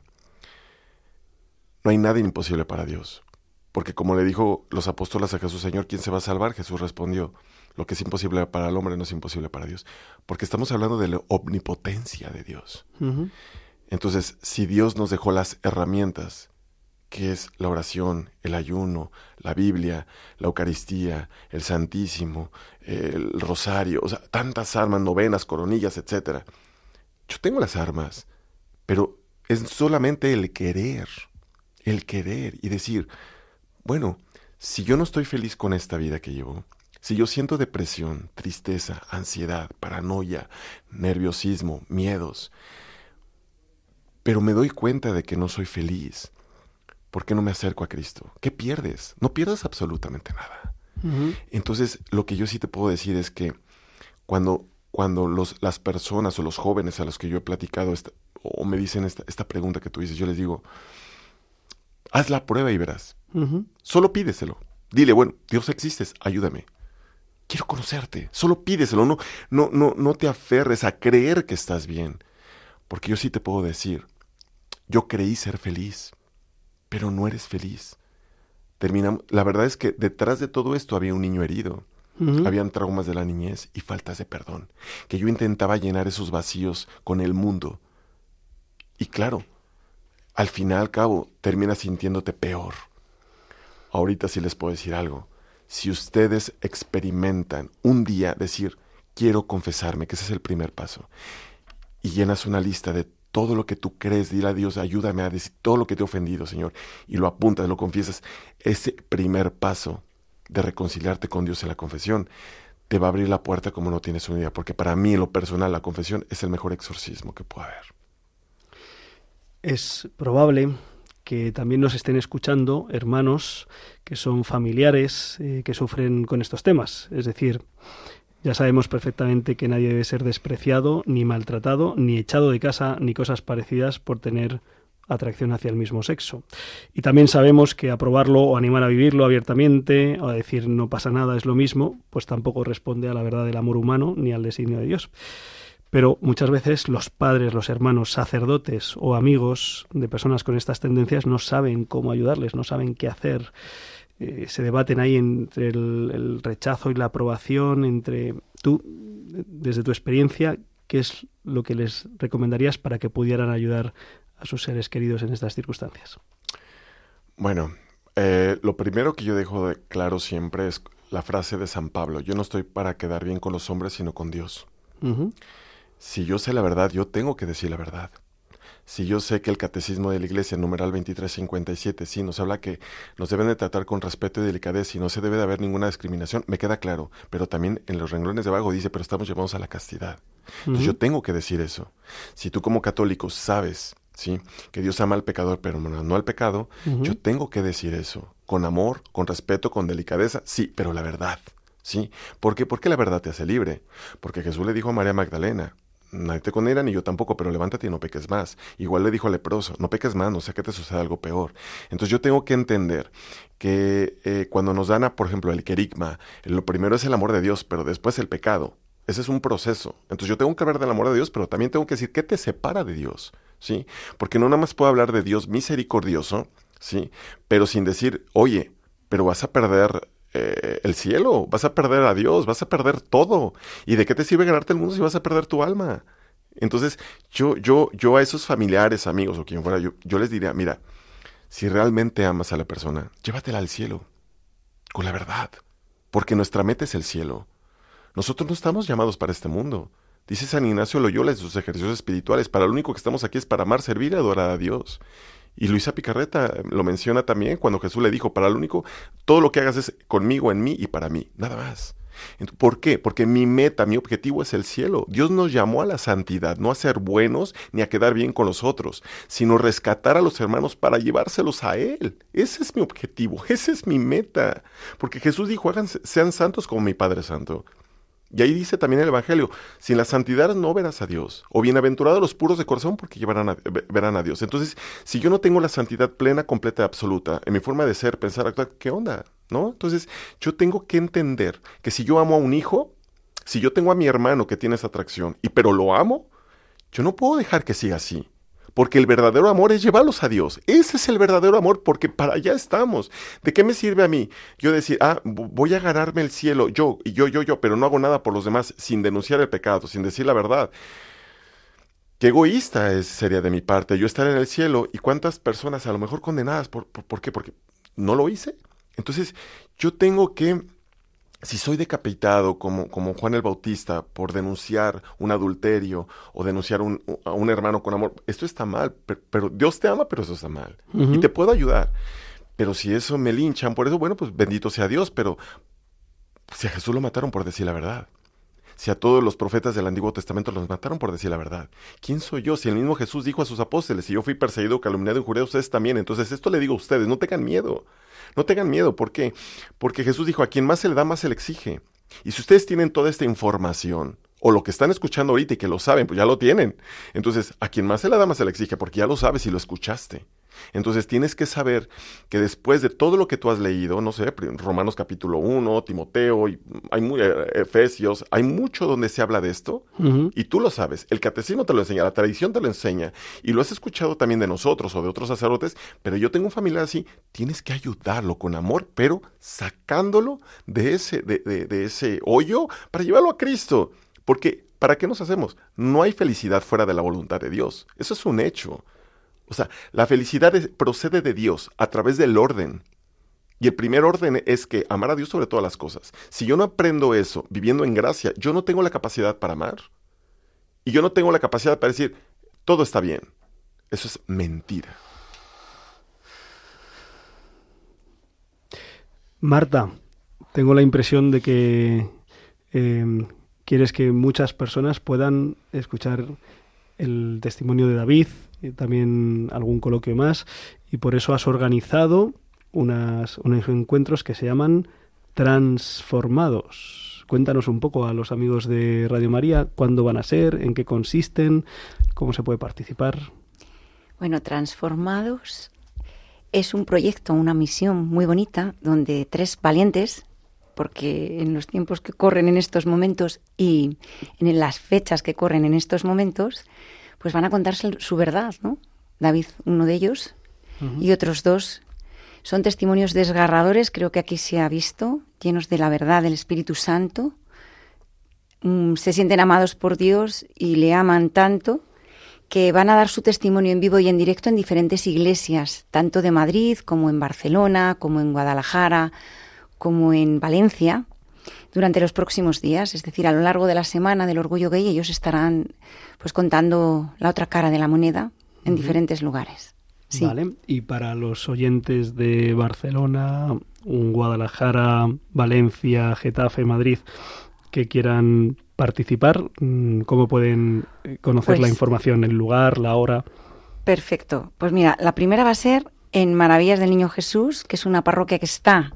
No hay nada imposible para Dios. Porque como le dijo los apóstoles a Jesús, Señor, ¿quién se va a salvar? Jesús respondió, lo que es imposible para el hombre no es imposible para Dios. Porque estamos hablando de la omnipotencia de Dios. Uh -huh. Entonces, si Dios nos dejó las herramientas, que es la oración, el ayuno, la Biblia, la Eucaristía, el Santísimo, el Rosario, o sea, tantas armas, novenas, coronillas, etc. Yo tengo las armas, pero es solamente el querer, el querer y decir, bueno, si yo no estoy feliz con esta vida que llevo, si yo siento depresión, tristeza, ansiedad, paranoia, nerviosismo, miedos, pero me doy cuenta de que no soy feliz, ¿por qué no me acerco a Cristo? ¿Qué pierdes? No pierdes absolutamente nada. Uh -huh. Entonces, lo que yo sí te puedo decir es que cuando, cuando los, las personas o los jóvenes a los que yo he platicado esta, o me dicen esta, esta, pregunta que tú dices, yo les digo, haz la prueba y verás. Uh -huh. Solo pídeselo. Dile, bueno, Dios existes, ayúdame. Quiero conocerte. Solo pídeselo. No, no, no, no te aferres a creer que estás bien. Porque yo sí te puedo decir, yo creí ser feliz, pero no eres feliz. Terminamos, la verdad es que detrás de todo esto había un niño herido. Uh -huh. Habían traumas de la niñez y faltas de perdón. Que yo intentaba llenar esos vacíos con el mundo. Y claro, al final al cabo terminas sintiéndote peor. Ahorita sí les puedo decir algo. Si ustedes experimentan un día decir, quiero confesarme, que ese es el primer paso, y llenas una lista de todo lo que tú crees, dile a Dios, ayúdame a decir todo lo que te he ofendido, Señor, y lo apuntas, lo confiesas, ese primer paso de reconciliarte con Dios en la confesión, te va a abrir la puerta como no tienes una idea, porque para mí lo personal la confesión es el mejor exorcismo que puede haber. Es probable que también nos estén escuchando hermanos que son familiares eh, que sufren con estos temas. Es decir, ya sabemos perfectamente que nadie debe ser despreciado, ni maltratado, ni echado de casa, ni cosas parecidas por tener atracción hacia el mismo sexo. Y también sabemos que aprobarlo o animar a vivirlo abiertamente o a decir no pasa nada es lo mismo, pues tampoco responde a la verdad del amor humano ni al designio de Dios. Pero muchas veces los padres, los hermanos, sacerdotes o amigos de personas con estas tendencias no saben cómo ayudarles, no saben qué hacer. Eh, se debaten ahí entre el, el rechazo y la aprobación, entre tú, desde tu experiencia, qué es lo que les recomendarías para que pudieran ayudar a sus seres queridos en estas circunstancias? Bueno, eh, lo primero que yo dejo de claro siempre es la frase de San Pablo, yo no estoy para quedar bien con los hombres, sino con Dios. Si yo sé la verdad, yo tengo que decir la verdad. Si yo sé que el catecismo de la iglesia, numeral 2357, sí, nos habla que nos deben de tratar con respeto y delicadeza y no se debe de haber ninguna discriminación, me queda claro, pero también en los renglones de abajo dice, pero estamos llamados a la castidad. Entonces yo tengo que decir eso. Si tú como católico sabes ¿sí? Que Dios ama al pecador, pero no al pecado. Yo tengo que decir eso, con amor, con respeto, con delicadeza, sí, pero la verdad, ¿sí? ¿Por qué? Porque la verdad te hace libre. Porque Jesús le dijo a María Magdalena, nadie te condena ni yo tampoco, pero levántate y no peques más. Igual le dijo al leproso, no peques más, no sea que te suceda algo peor. Entonces yo tengo que entender que eh, cuando nos dan, por ejemplo, el querigma, lo primero es el amor de Dios, pero después el pecado. Ese es un proceso. Entonces yo tengo que hablar del amor de Dios, pero también tengo que decir qué te separa de Dios. ¿sí? Porque no nada más puedo hablar de Dios misericordioso, ¿sí? Pero sin decir, oye, pero vas a perder eh, el cielo, vas a perder a Dios, vas a perder todo. ¿Y de qué te sirve ganarte el mundo si vas a perder tu alma? Entonces, yo, yo, yo a esos familiares, amigos o quien fuera, yo, yo les diría, mira, si realmente amas a la persona, llévatela al cielo, con la verdad, porque nuestra meta es el cielo. Nosotros no estamos llamados para este mundo. Dice San Ignacio Loyola en sus ejercicios espirituales, para lo único que estamos aquí es para amar, servir y adorar a Dios. Y Luisa Picarreta lo menciona también cuando Jesús le dijo, para lo único, todo lo que hagas es conmigo, en mí y para mí, nada más. ¿Por qué? Porque mi meta, mi objetivo es el cielo. Dios nos llamó a la santidad, no a ser buenos ni a quedar bien con los otros, sino rescatar a los hermanos para llevárselos a Él. Ese es mi objetivo, esa es mi meta. Porque Jesús dijo, sean santos como mi Padre Santo. Y ahí dice también el Evangelio, sin la santidad no verás a Dios, o bienaventurados los puros de corazón porque llevarán verán a Dios. Entonces, si yo no tengo la santidad plena, completa, absoluta, en mi forma de ser, pensar, actuar, ¿qué onda? ¿No? Entonces, yo tengo que entender que si yo amo a un hijo, si yo tengo a mi hermano que tiene esa atracción, y pero lo amo, yo no puedo dejar que siga así. Porque el verdadero amor es llevarlos a Dios. Ese es el verdadero amor porque para allá estamos. ¿De qué me sirve a mí yo decir, ah, voy a ganarme el cielo, yo, y yo, yo, yo, pero no hago nada por los demás sin denunciar el pecado, sin decir la verdad? Qué egoísta es, sería de mi parte yo estar en el cielo y cuántas personas a lo mejor condenadas, ¿por, por, por qué? Porque no lo hice. Entonces yo tengo que si soy decapitado como, como Juan el Bautista por denunciar un adulterio o denunciar a un hermano con amor, esto está mal, pero, Dios te ama, pero eso está mal. Y te puedo ayudar. Pero si eso me linchan por eso, bueno, pues bendito sea Dios, pero si a Jesús lo mataron por decir la verdad. Si a todos los profetas del Antiguo Testamento los mataron por decir la verdad. ¿Quién soy yo? Si el mismo Jesús dijo a sus apóstoles, si yo fui perseguido, calumniado y jurado, ustedes también. Entonces esto le digo a ustedes, no tengan miedo. No tengan miedo, ¿por qué? Porque Jesús dijo, a quien más se le da, más se le exige. Y si ustedes tienen toda esta información, o lo que están escuchando ahorita y que lo saben, pues ya lo tienen. Entonces, a quien más se le da, más se le exige, porque ya lo sabes y lo escuchaste. Entonces tienes que saber que después de todo lo que tú has leído, no sé, Romanos capítulo 1, Timoteo, y hay muy, eh, Efesios, hay mucho donde se habla de esto y tú lo sabes. El catecismo te lo enseña, la tradición te lo enseña y lo has escuchado también de nosotros o de otros sacerdotes, pero yo tengo un familiar así, tienes que ayudarlo con amor, pero sacándolo de ese, de, de ese hoyo para llevarlo a Cristo. Porque, ¿para qué nos hacemos? No hay felicidad fuera de la voluntad de Dios. Eso es un hecho. O sea, la felicidad procede de Dios a través del orden. Y el primer orden es que amar a Dios sobre todas las cosas. Si yo no aprendo eso viviendo en gracia, yo no tengo la capacidad para amar. Y yo no tengo la capacidad para decir, todo está bien. Eso es mentira. Marta, tengo la impresión de que eh, quieres que muchas personas puedan escuchar el testimonio de David, y también algún coloquio más, y por eso has organizado unas, unos encuentros que se llaman Transformados. Cuéntanos un poco a los amigos de Radio María cuándo van a ser, en qué consisten, cómo se puede participar. Bueno, Transformados es un proyecto, una misión muy bonita, donde tres valientes, porque en los tiempos que corren en estos momentos y en las fechas que corren en estos momentos, pues van a contarse su verdad, ¿no? David, uno de ellos, y otros dos. Son testimonios desgarradores, creo que aquí se ha visto, llenos de la verdad del Espíritu Santo. Mm, se sienten amados por Dios y le aman tanto que van a dar su testimonio en vivo y en directo en diferentes iglesias, tanto de Madrid como en Barcelona, como en Guadalajara, como en Valencia, durante los próximos días. Es decir, a lo largo de la semana del orgullo gay ellos estarán pues contando la otra cara de la moneda en diferentes lugares. Sí. Vale. Y para los oyentes de Barcelona, Guadalajara, Valencia, Getafe, Madrid, que quieran participar, mm, ¿cómo pueden eh, conocer Pues- la información, el lugar, la hora? Perfecto. Pues mira, la primera va a ser en Maravillas del Niño Jesús, que es una parroquia que está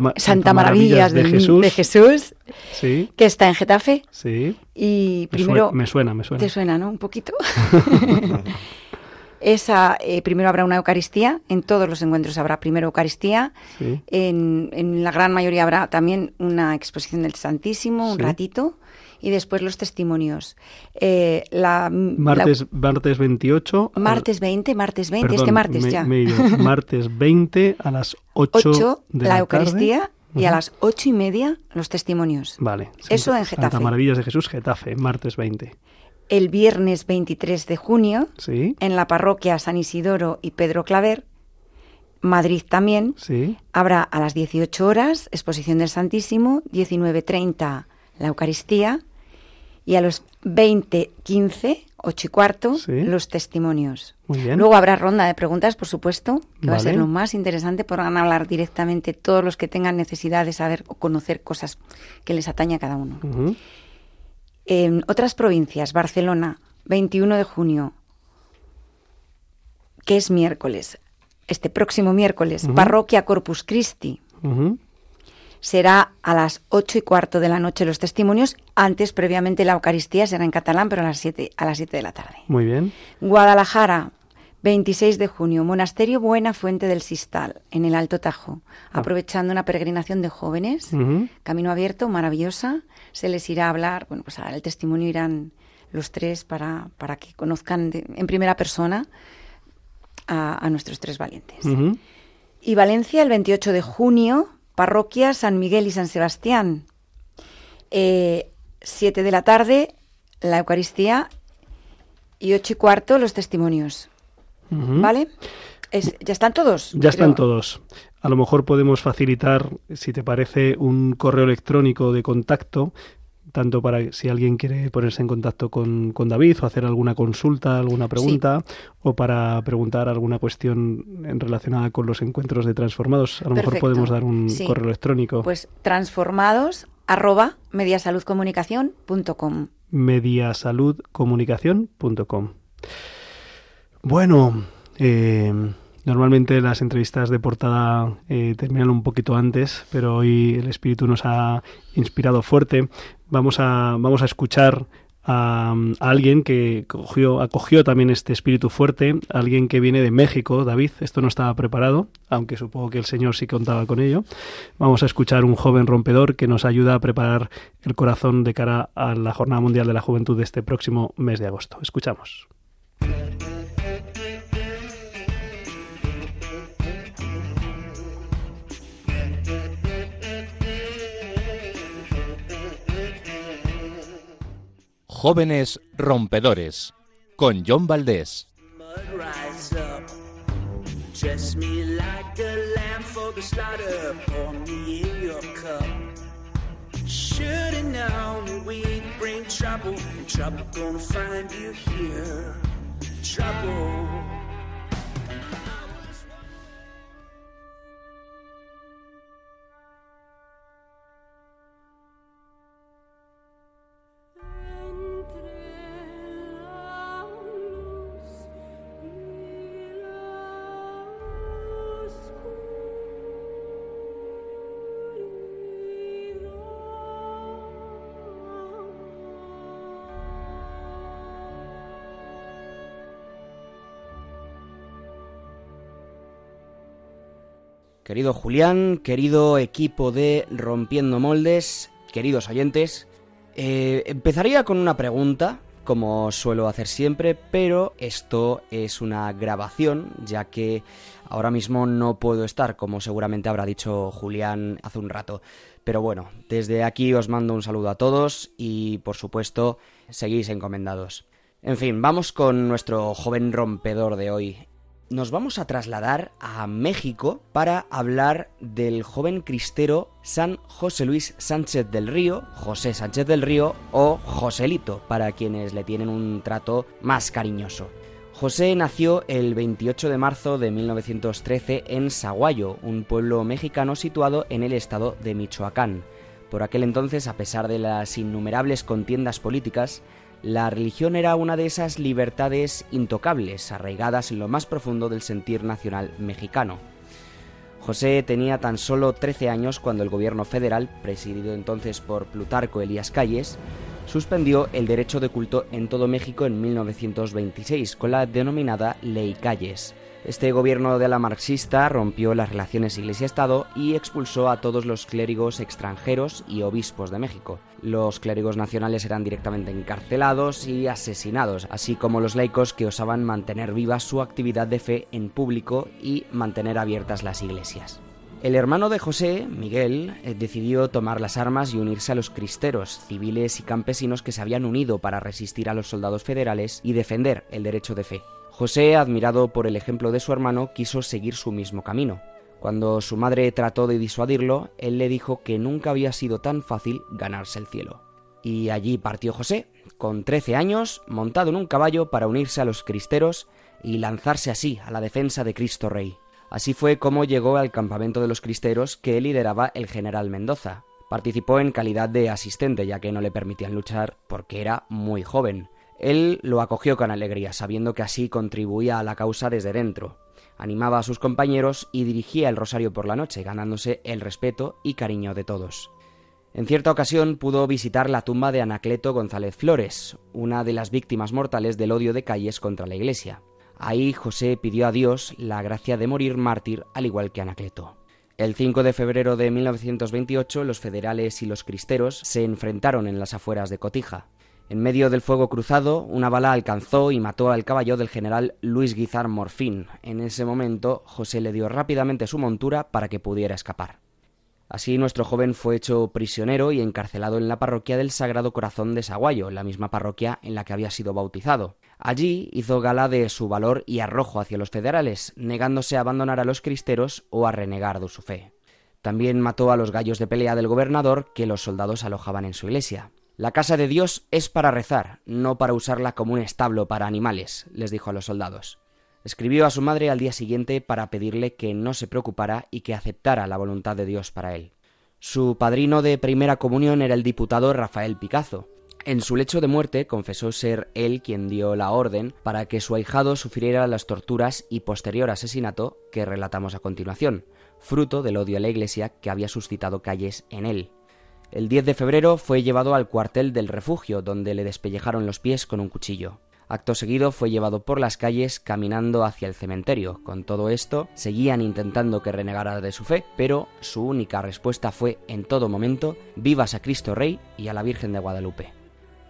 Ma- Santa, Maravillas, Jesús. de Jesús, Sí, que está en Getafe. sí. Y primero me suena, me suena. Te suena, ¿no? Un poquito. Esa, eh, primero habrá una Eucaristía, en todos los encuentros habrá primero Eucaristía, Sí. en, en la gran mayoría habrá también una exposición del Santísimo, un ratito, y después los testimonios. Eh, la, Martes, martes 28. la- martes 20, martes 20, Perdón, este martes me- ya. me ido. Martes 20 a las 8, 8 de la, la Eucaristía tarde. y a las ocho y media los testimonios. Vale. Eso en Santa Getafe. Maravillas de Jesús, Getafe, martes 20. El viernes 23 de junio, Sí, en la parroquia San Isidoro y Pedro Claver, Madrid también, sí. Habrá a las 18 horas exposición del Santísimo, 19.30 la Eucaristía y a los 20.15, 8 y cuarto, Sí. los testimonios. Muy bien. Luego habrá ronda de preguntas, por supuesto, que va a ser lo más interesante. Podrán hablar directamente todos los que tengan necesidad de saber o conocer cosas que les atañe a cada uno. En otras provincias, Barcelona, 21 de junio, que es miércoles, este próximo miércoles. Parroquia Corpus Christi. Será a las ocho y cuarto de la noche los testimonios. Antes, previamente, la Eucaristía será en catalán, pero a las siete, a las siete de la tarde. Muy bien. Guadalajara, 26 de junio, Monasterio Buena Fuente del Sistal, en el Alto Tajo. Aprovechando una peregrinación de jóvenes, camino abierto, maravillosa. Se les irá a hablar, bueno, pues al testimonio irán los tres para, para que conozcan de- en primera persona a, a nuestros tres valientes. Y Valencia, el 28 de junio, parroquia San Miguel y San Sebastián. Eh, siete de la tarde, la Eucaristía y ocho y cuarto, los testimonios. ¿Vale? Es- ¿Ya están todos? Ya están todos. A lo mejor podemos facilitar, si te parece, un correo electrónico de contacto, tanto para si alguien quiere ponerse en contacto con, con David o hacer alguna consulta, alguna pregunta, o para preguntar alguna cuestión en- relacionada con los encuentros de transformados. A lo mejor podemos dar un Sí. correo electrónico. Pues transformados arroba mediasaludcomunicación.com. mediasaludcomunicación.com. Bueno, eh, normalmente las entrevistas de portada eh, terminan un poquito antes, pero hoy el espíritu nos ha inspirado fuerte. Vamos a, vamos a escuchar a, alguien que cogió, acogió también este espíritu fuerte, alguien que viene de México, David. Esto no estaba preparado, aunque supongo que el Señor sí contaba con ello. Vamos a escuchar un joven rompedor que nos ayuda a preparar el corazón de cara a la Jornada Mundial de la Juventud de este próximo mes de agosto. Escuchamos. Cup. Should've known we'd bring trouble, and trouble gonna find you here. Trouble. Querido Julián, querido equipo de Rompiendo Moldes, queridos oyentes, eh, empezaría con una pregunta, como suelo hacer siempre, pero esto es una grabación, ya que ahora mismo no puedo estar, como seguramente habrá dicho Julián hace un rato. Pero bueno, desde aquí os mando un saludo a todos y por supuesto seguís encomendados. En fin, vamos con nuestro joven rompedor de hoy nos vamos a trasladar a México para hablar del joven cristero San José Luis Sánchez del Río, José Sánchez del Río o Joselito, para quienes le tienen un trato más cariñoso. José nació el 28 de marzo de 1913 en Saguayo, un pueblo mexicano situado en el estado de Michoacán. Por aquel entonces, a pesar de las innumerables contiendas políticas, la religión era una de esas libertades intocables, arraigadas en lo más profundo del sentir nacional mexicano. José tenía tan solo 13 años cuando el gobierno federal, presidido entonces por Plutarco Elías Calles, suspendió el derecho de culto en todo México en 1926 con la denominada Ley Calles. Este gobierno de la marxista rompió las relaciones Iglesia-Estado y expulsó a todos los clérigos extranjeros y obispos de México. Los clérigos nacionales eran directamente encarcelados y asesinados, así como los laicos que osaban mantener viva su actividad de fe en público y mantener abiertas las iglesias. El hermano de José, Miguel, eh, decidió tomar las armas y unirse a los cristeros, civiles y campesinos que se habían unido para resistir a los soldados federales y defender el derecho de fe. José, admirado por el ejemplo de su hermano, quiso seguir su mismo camino. Cuando su madre trató de disuadirlo, él le dijo que nunca había sido tan fácil ganarse el cielo. Y allí partió José, con 13 años, montado en un caballo para unirse a los cristeros y lanzarse así a la defensa de Cristo Rey. Así fue como llegó al campamento de los cristeros que lideraba el general Mendoza. Participó en calidad de asistente ya que no le permitían luchar porque era muy joven. Él lo acogió con alegría, sabiendo que así contribuía a la causa desde dentro. Animaba a sus compañeros y dirigía el rosario por la noche, ganándose el respeto y cariño de todos. En cierta ocasión pudo visitar la tumba de Anacleto González Flores, una de las víctimas mortales del odio de calles contra la Iglesia. Ahí José pidió a Dios la gracia de morir mártir al igual que Anacleto. El 5 de febrero de 1928 los federales y los cristeros se enfrentaron en las afueras de Cotija. En medio del fuego cruzado, una bala alcanzó y mató al caballo del general Luis Guizar Morfín. En ese momento, José le dio rápidamente su montura para que pudiera escapar. Así nuestro joven fue hecho prisionero y encarcelado en la parroquia del Sagrado Corazón de Saguayo, la misma parroquia en la que había sido bautizado. Allí hizo gala de su valor y arrojo hacia los federales, negándose a abandonar a los cristeros o a renegar de su fe. También mató a los gallos de pelea del gobernador que los soldados alojaban en su iglesia. La casa de Dios es para rezar, no para usarla como un establo para animales, les dijo a los soldados. Escribió a su madre al día siguiente para pedirle que no se preocupara y que aceptara la voluntad de Dios para él. Su padrino de primera comunión era el diputado Rafael Picazo. En su lecho de muerte confesó ser él quien dio la orden para que su ahijado sufriera las torturas y posterior asesinato que relatamos a continuación, fruto del odio a la Iglesia que había suscitado Calles en él. El 10 de febrero fue llevado al cuartel del refugio, donde le despellejaron los pies con un cuchillo. Acto seguido fue llevado por las calles caminando hacia el cementerio. Con todo esto, seguían intentando que renegara de su fe, pero su única respuesta fue en todo momento vivas a Cristo Rey y a la Virgen de Guadalupe.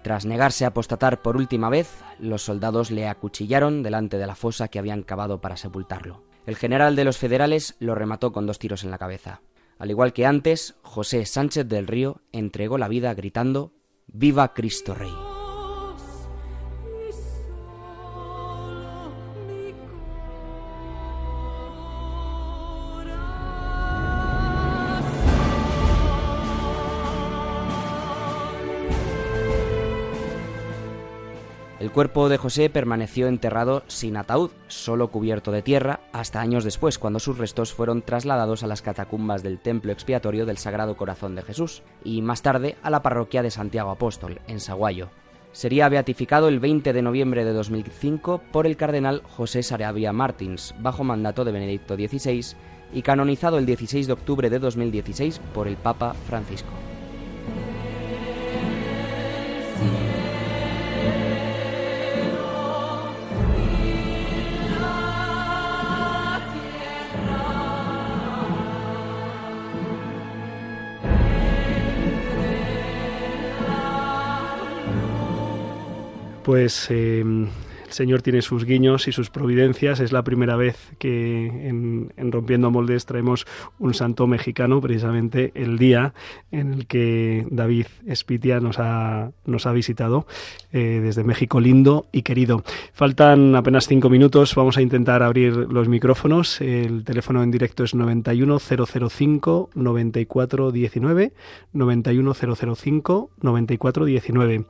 Tras negarse a apostatar por última vez, los soldados le acuchillaron delante de la fosa que habían cavado para sepultarlo. El general de los federales lo remató con dos tiros en la cabeza. Al igual que antes, José Sánchez del Río entregó la vida gritando Viva Cristo Rey. Cuerpo de José permaneció enterrado sin ataúd, solo cubierto de tierra, hasta años después, cuando sus restos fueron trasladados a las catacumbas del templo expiatorio del Sagrado Corazón de Jesús, y más tarde a la parroquia de Santiago Apóstol, en Saguayo. Sería beatificado el 20 de noviembre de 2005 por el cardenal José Sarabia Martins, bajo mandato de Benedicto XVI, y canonizado el 16 de octubre de 2016 por el Papa Francisco. Pues eh, el Señor tiene sus guiños y sus providencias. Es la primera vez que en, Rompiendo Moldes traemos un santo mexicano, precisamente el día en el que David Espitia nos ha, nos ha visitado eh, desde México lindo y querido. Faltan apenas cinco minutos. Vamos a intentar abrir los micrófonos. El teléfono en directo es 91005 9419 91005 9419.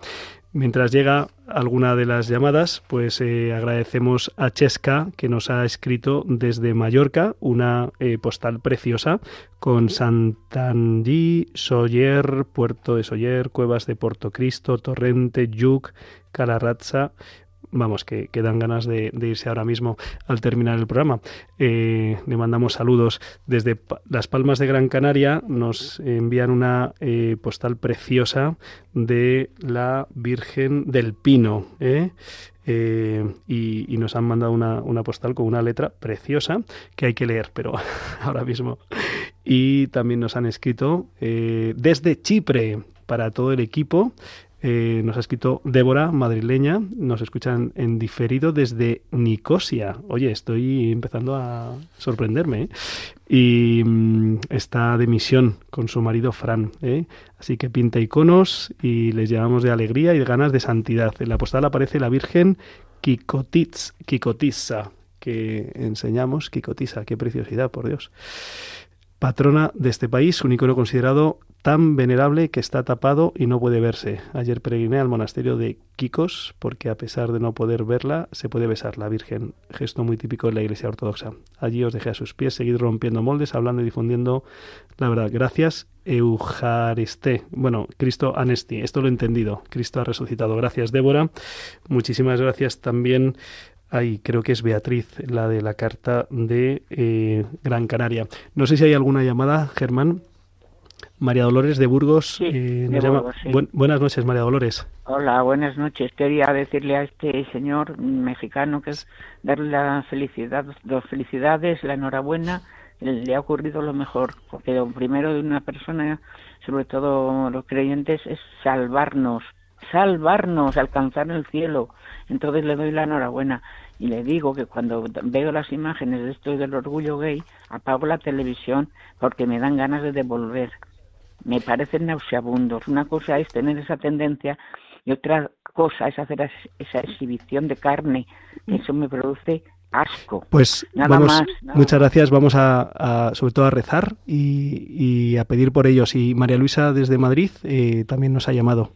Mientras llega alguna de las llamadas, pues eh, agradecemos a Chesca que nos ha escrito desde Mallorca una eh, postal preciosa con Santangí, Soller, Puerto de Soller, Cuevas de Porto Cristo, Torrente, Yuc, Calarratza, vamos, que, dan ganas de, irse ahora mismo al terminar el programa. Eh, le mandamos saludos desde Las Palmas de Gran Canaria, nos envían una eh, postal preciosa de la Virgen del Pino. ¿eh? y, nos han mandado una, una, postal con una letra preciosa que hay que leer, pero ahora mismo. Y también nos han escrito desde Chipre para todo el equipo eh, nos ha escrito Débora, madrileña, nos escuchan en diferido desde Nicosia. Oye, estoy empezando a sorprenderme. ¿eh? Y mm, está de misión con su marido Fran. ¿eh? Así que pinta iconos y les llevamos de alegría y de ganas de santidad. En la postal aparece la Virgen Kikotitz, Kikotisa, que enseñamos. Kikotisa, qué preciosidad, por Dios patrona de este país, un icono considerado tan venerable que está tapado y no puede verse. Ayer peregriné al monasterio de Kikos porque a pesar de no poder verla, se puede besar la Virgen, gesto muy típico de la Iglesia Ortodoxa. Allí os dejé a sus pies, seguid rompiendo moldes, hablando y difundiendo la verdad. Gracias, Eucharisté. Bueno, Cristo Anesti, esto lo he entendido. Cristo ha resucitado. Gracias, Débora. Muchísimas gracias también Ay, creo que es Beatriz, la de la carta de eh, Gran Canaria. No sé si hay alguna llamada, Germán. María Dolores de Burgos eh, buenas noches, María Dolores. Hola, buenas noches. Quería decirle a este señor mexicano que es darle la felicidad, dos felicidades, la enhorabuena. Le ha ocurrido lo mejor, porque lo primero de una persona, sobre todo los creyentes, es salvarnos, salvarnos, alcanzar el cielo. Entonces le doy la enhorabuena y le digo que cuando veo las imágenes de esto del orgullo gay, apago la televisión porque me dan ganas de devolver me parecen nauseabundos. Una cosa es tener esa tendencia y otra cosa es hacer esa exhibición de carne. Eso me produce asco. Pues nada más. Muchas gracias. Vamos a, sobre todo a rezar y, a pedir por ellos. Y María Luisa desde Madrid eh, también nos ha llamado.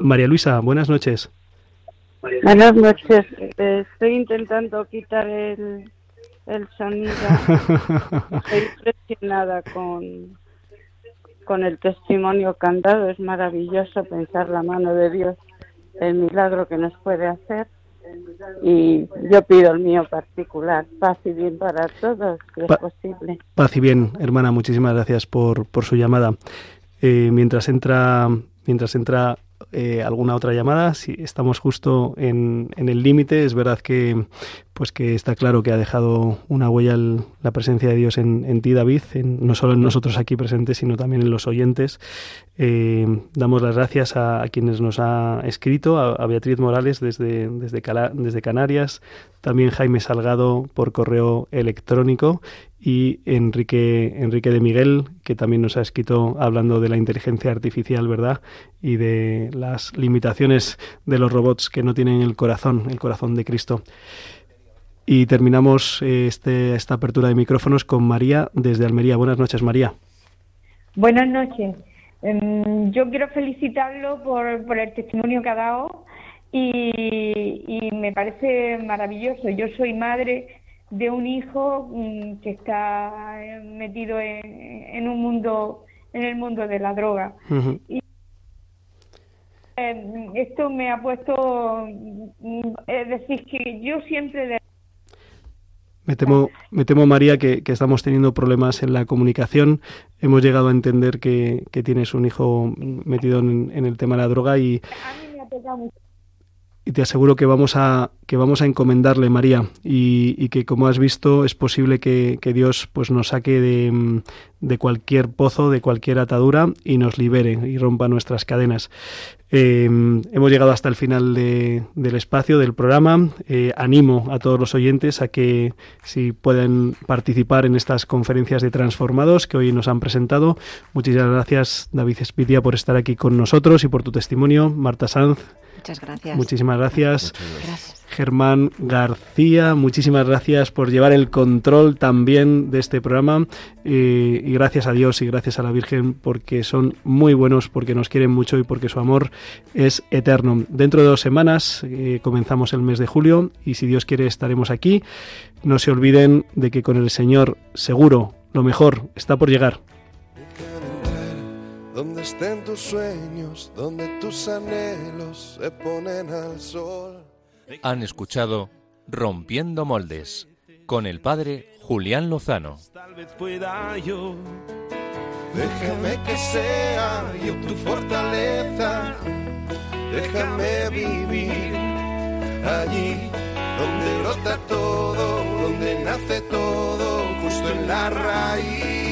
María Luisa, buenas noches. Buenas noches. Estoy intentando quitar el, el sonido. Estoy impresionada con, con el testimonio cantado. Es maravilloso pensar la mano de Dios, el milagro que nos puede hacer. Y yo pido el mío particular, paz y bien para todos, si es posible. Paz y bien, hermana, muchísimas gracias por, por su llamada. Eh, mientras entra, mientras entra eh, alguna otra llamada. Si estamos justo en, en el límite, es verdad que pues que está claro que ha dejado una huella la presencia de Dios en, en ti, David, en, no solo en nosotros aquí presentes, sino también en los oyentes. Eh, damos las gracias a, quienes nos ha escrito, a, Beatriz Morales desde, desde, desde Canarias, también Jaime Salgado por correo electrónico y Enrique, Enrique de Miguel, que también nos ha escrito hablando de la inteligencia artificial, ¿verdad? Y de las limitaciones de los robots que no tienen el corazón, el corazón de Cristo. Y terminamos eh, este, esta apertura de micrófonos con María desde Almería. Buenas noches, María. Buenas noches. Em, yo quiero felicitarlo por, por, el testimonio que ha dado y, me parece maravilloso. Yo soy madre de un hijo mm, que está eh, metido en, un mundo, en el mundo de la droga. y, em, esto me ha puesto, mm, es decir, que yo siempre me temo, me temo María, que, estamos teniendo problemas en la comunicación. Hemos llegado a entender que, tienes un hijo metido en, el tema de la droga y... te aseguro que vamos a, que vamos a encomendarle, María, y, que como has visto es posible que, Dios pues, nos saque de, de, cualquier pozo, de cualquier atadura y nos libere y rompa nuestras cadenas. Eh, hemos llegado hasta el final del espacio del programa. Eh, animo a todos los oyentes a que si pueden participar en estas conferencias de transformados que hoy nos han presentado. Muchísimas gracias, David Espitia, por estar aquí con nosotros y por tu testimonio. Marta Sanz, Muchas gracias. Muchísimas gracias. Germán García, muchísimas gracias por llevar el control también de este programa y, gracias a Dios y gracias a la Virgen porque son muy buenos, porque nos quieren mucho y porque su amor es eterno. Dentro de dos semanas eh, comenzamos el mes de julio y si Dios quiere estaremos aquí. No se olviden de que con el Señor seguro lo mejor está por llegar donde estén tus sueños, donde tus anhelos se ponen al sol. Han escuchado Rompiendo Moldes con el padre Julián Lozano. Tal vez pueda yo. Déjame que sea yo tu fortaleza. Déjame vivir allí donde brota todo, donde nace todo, justo en la raíz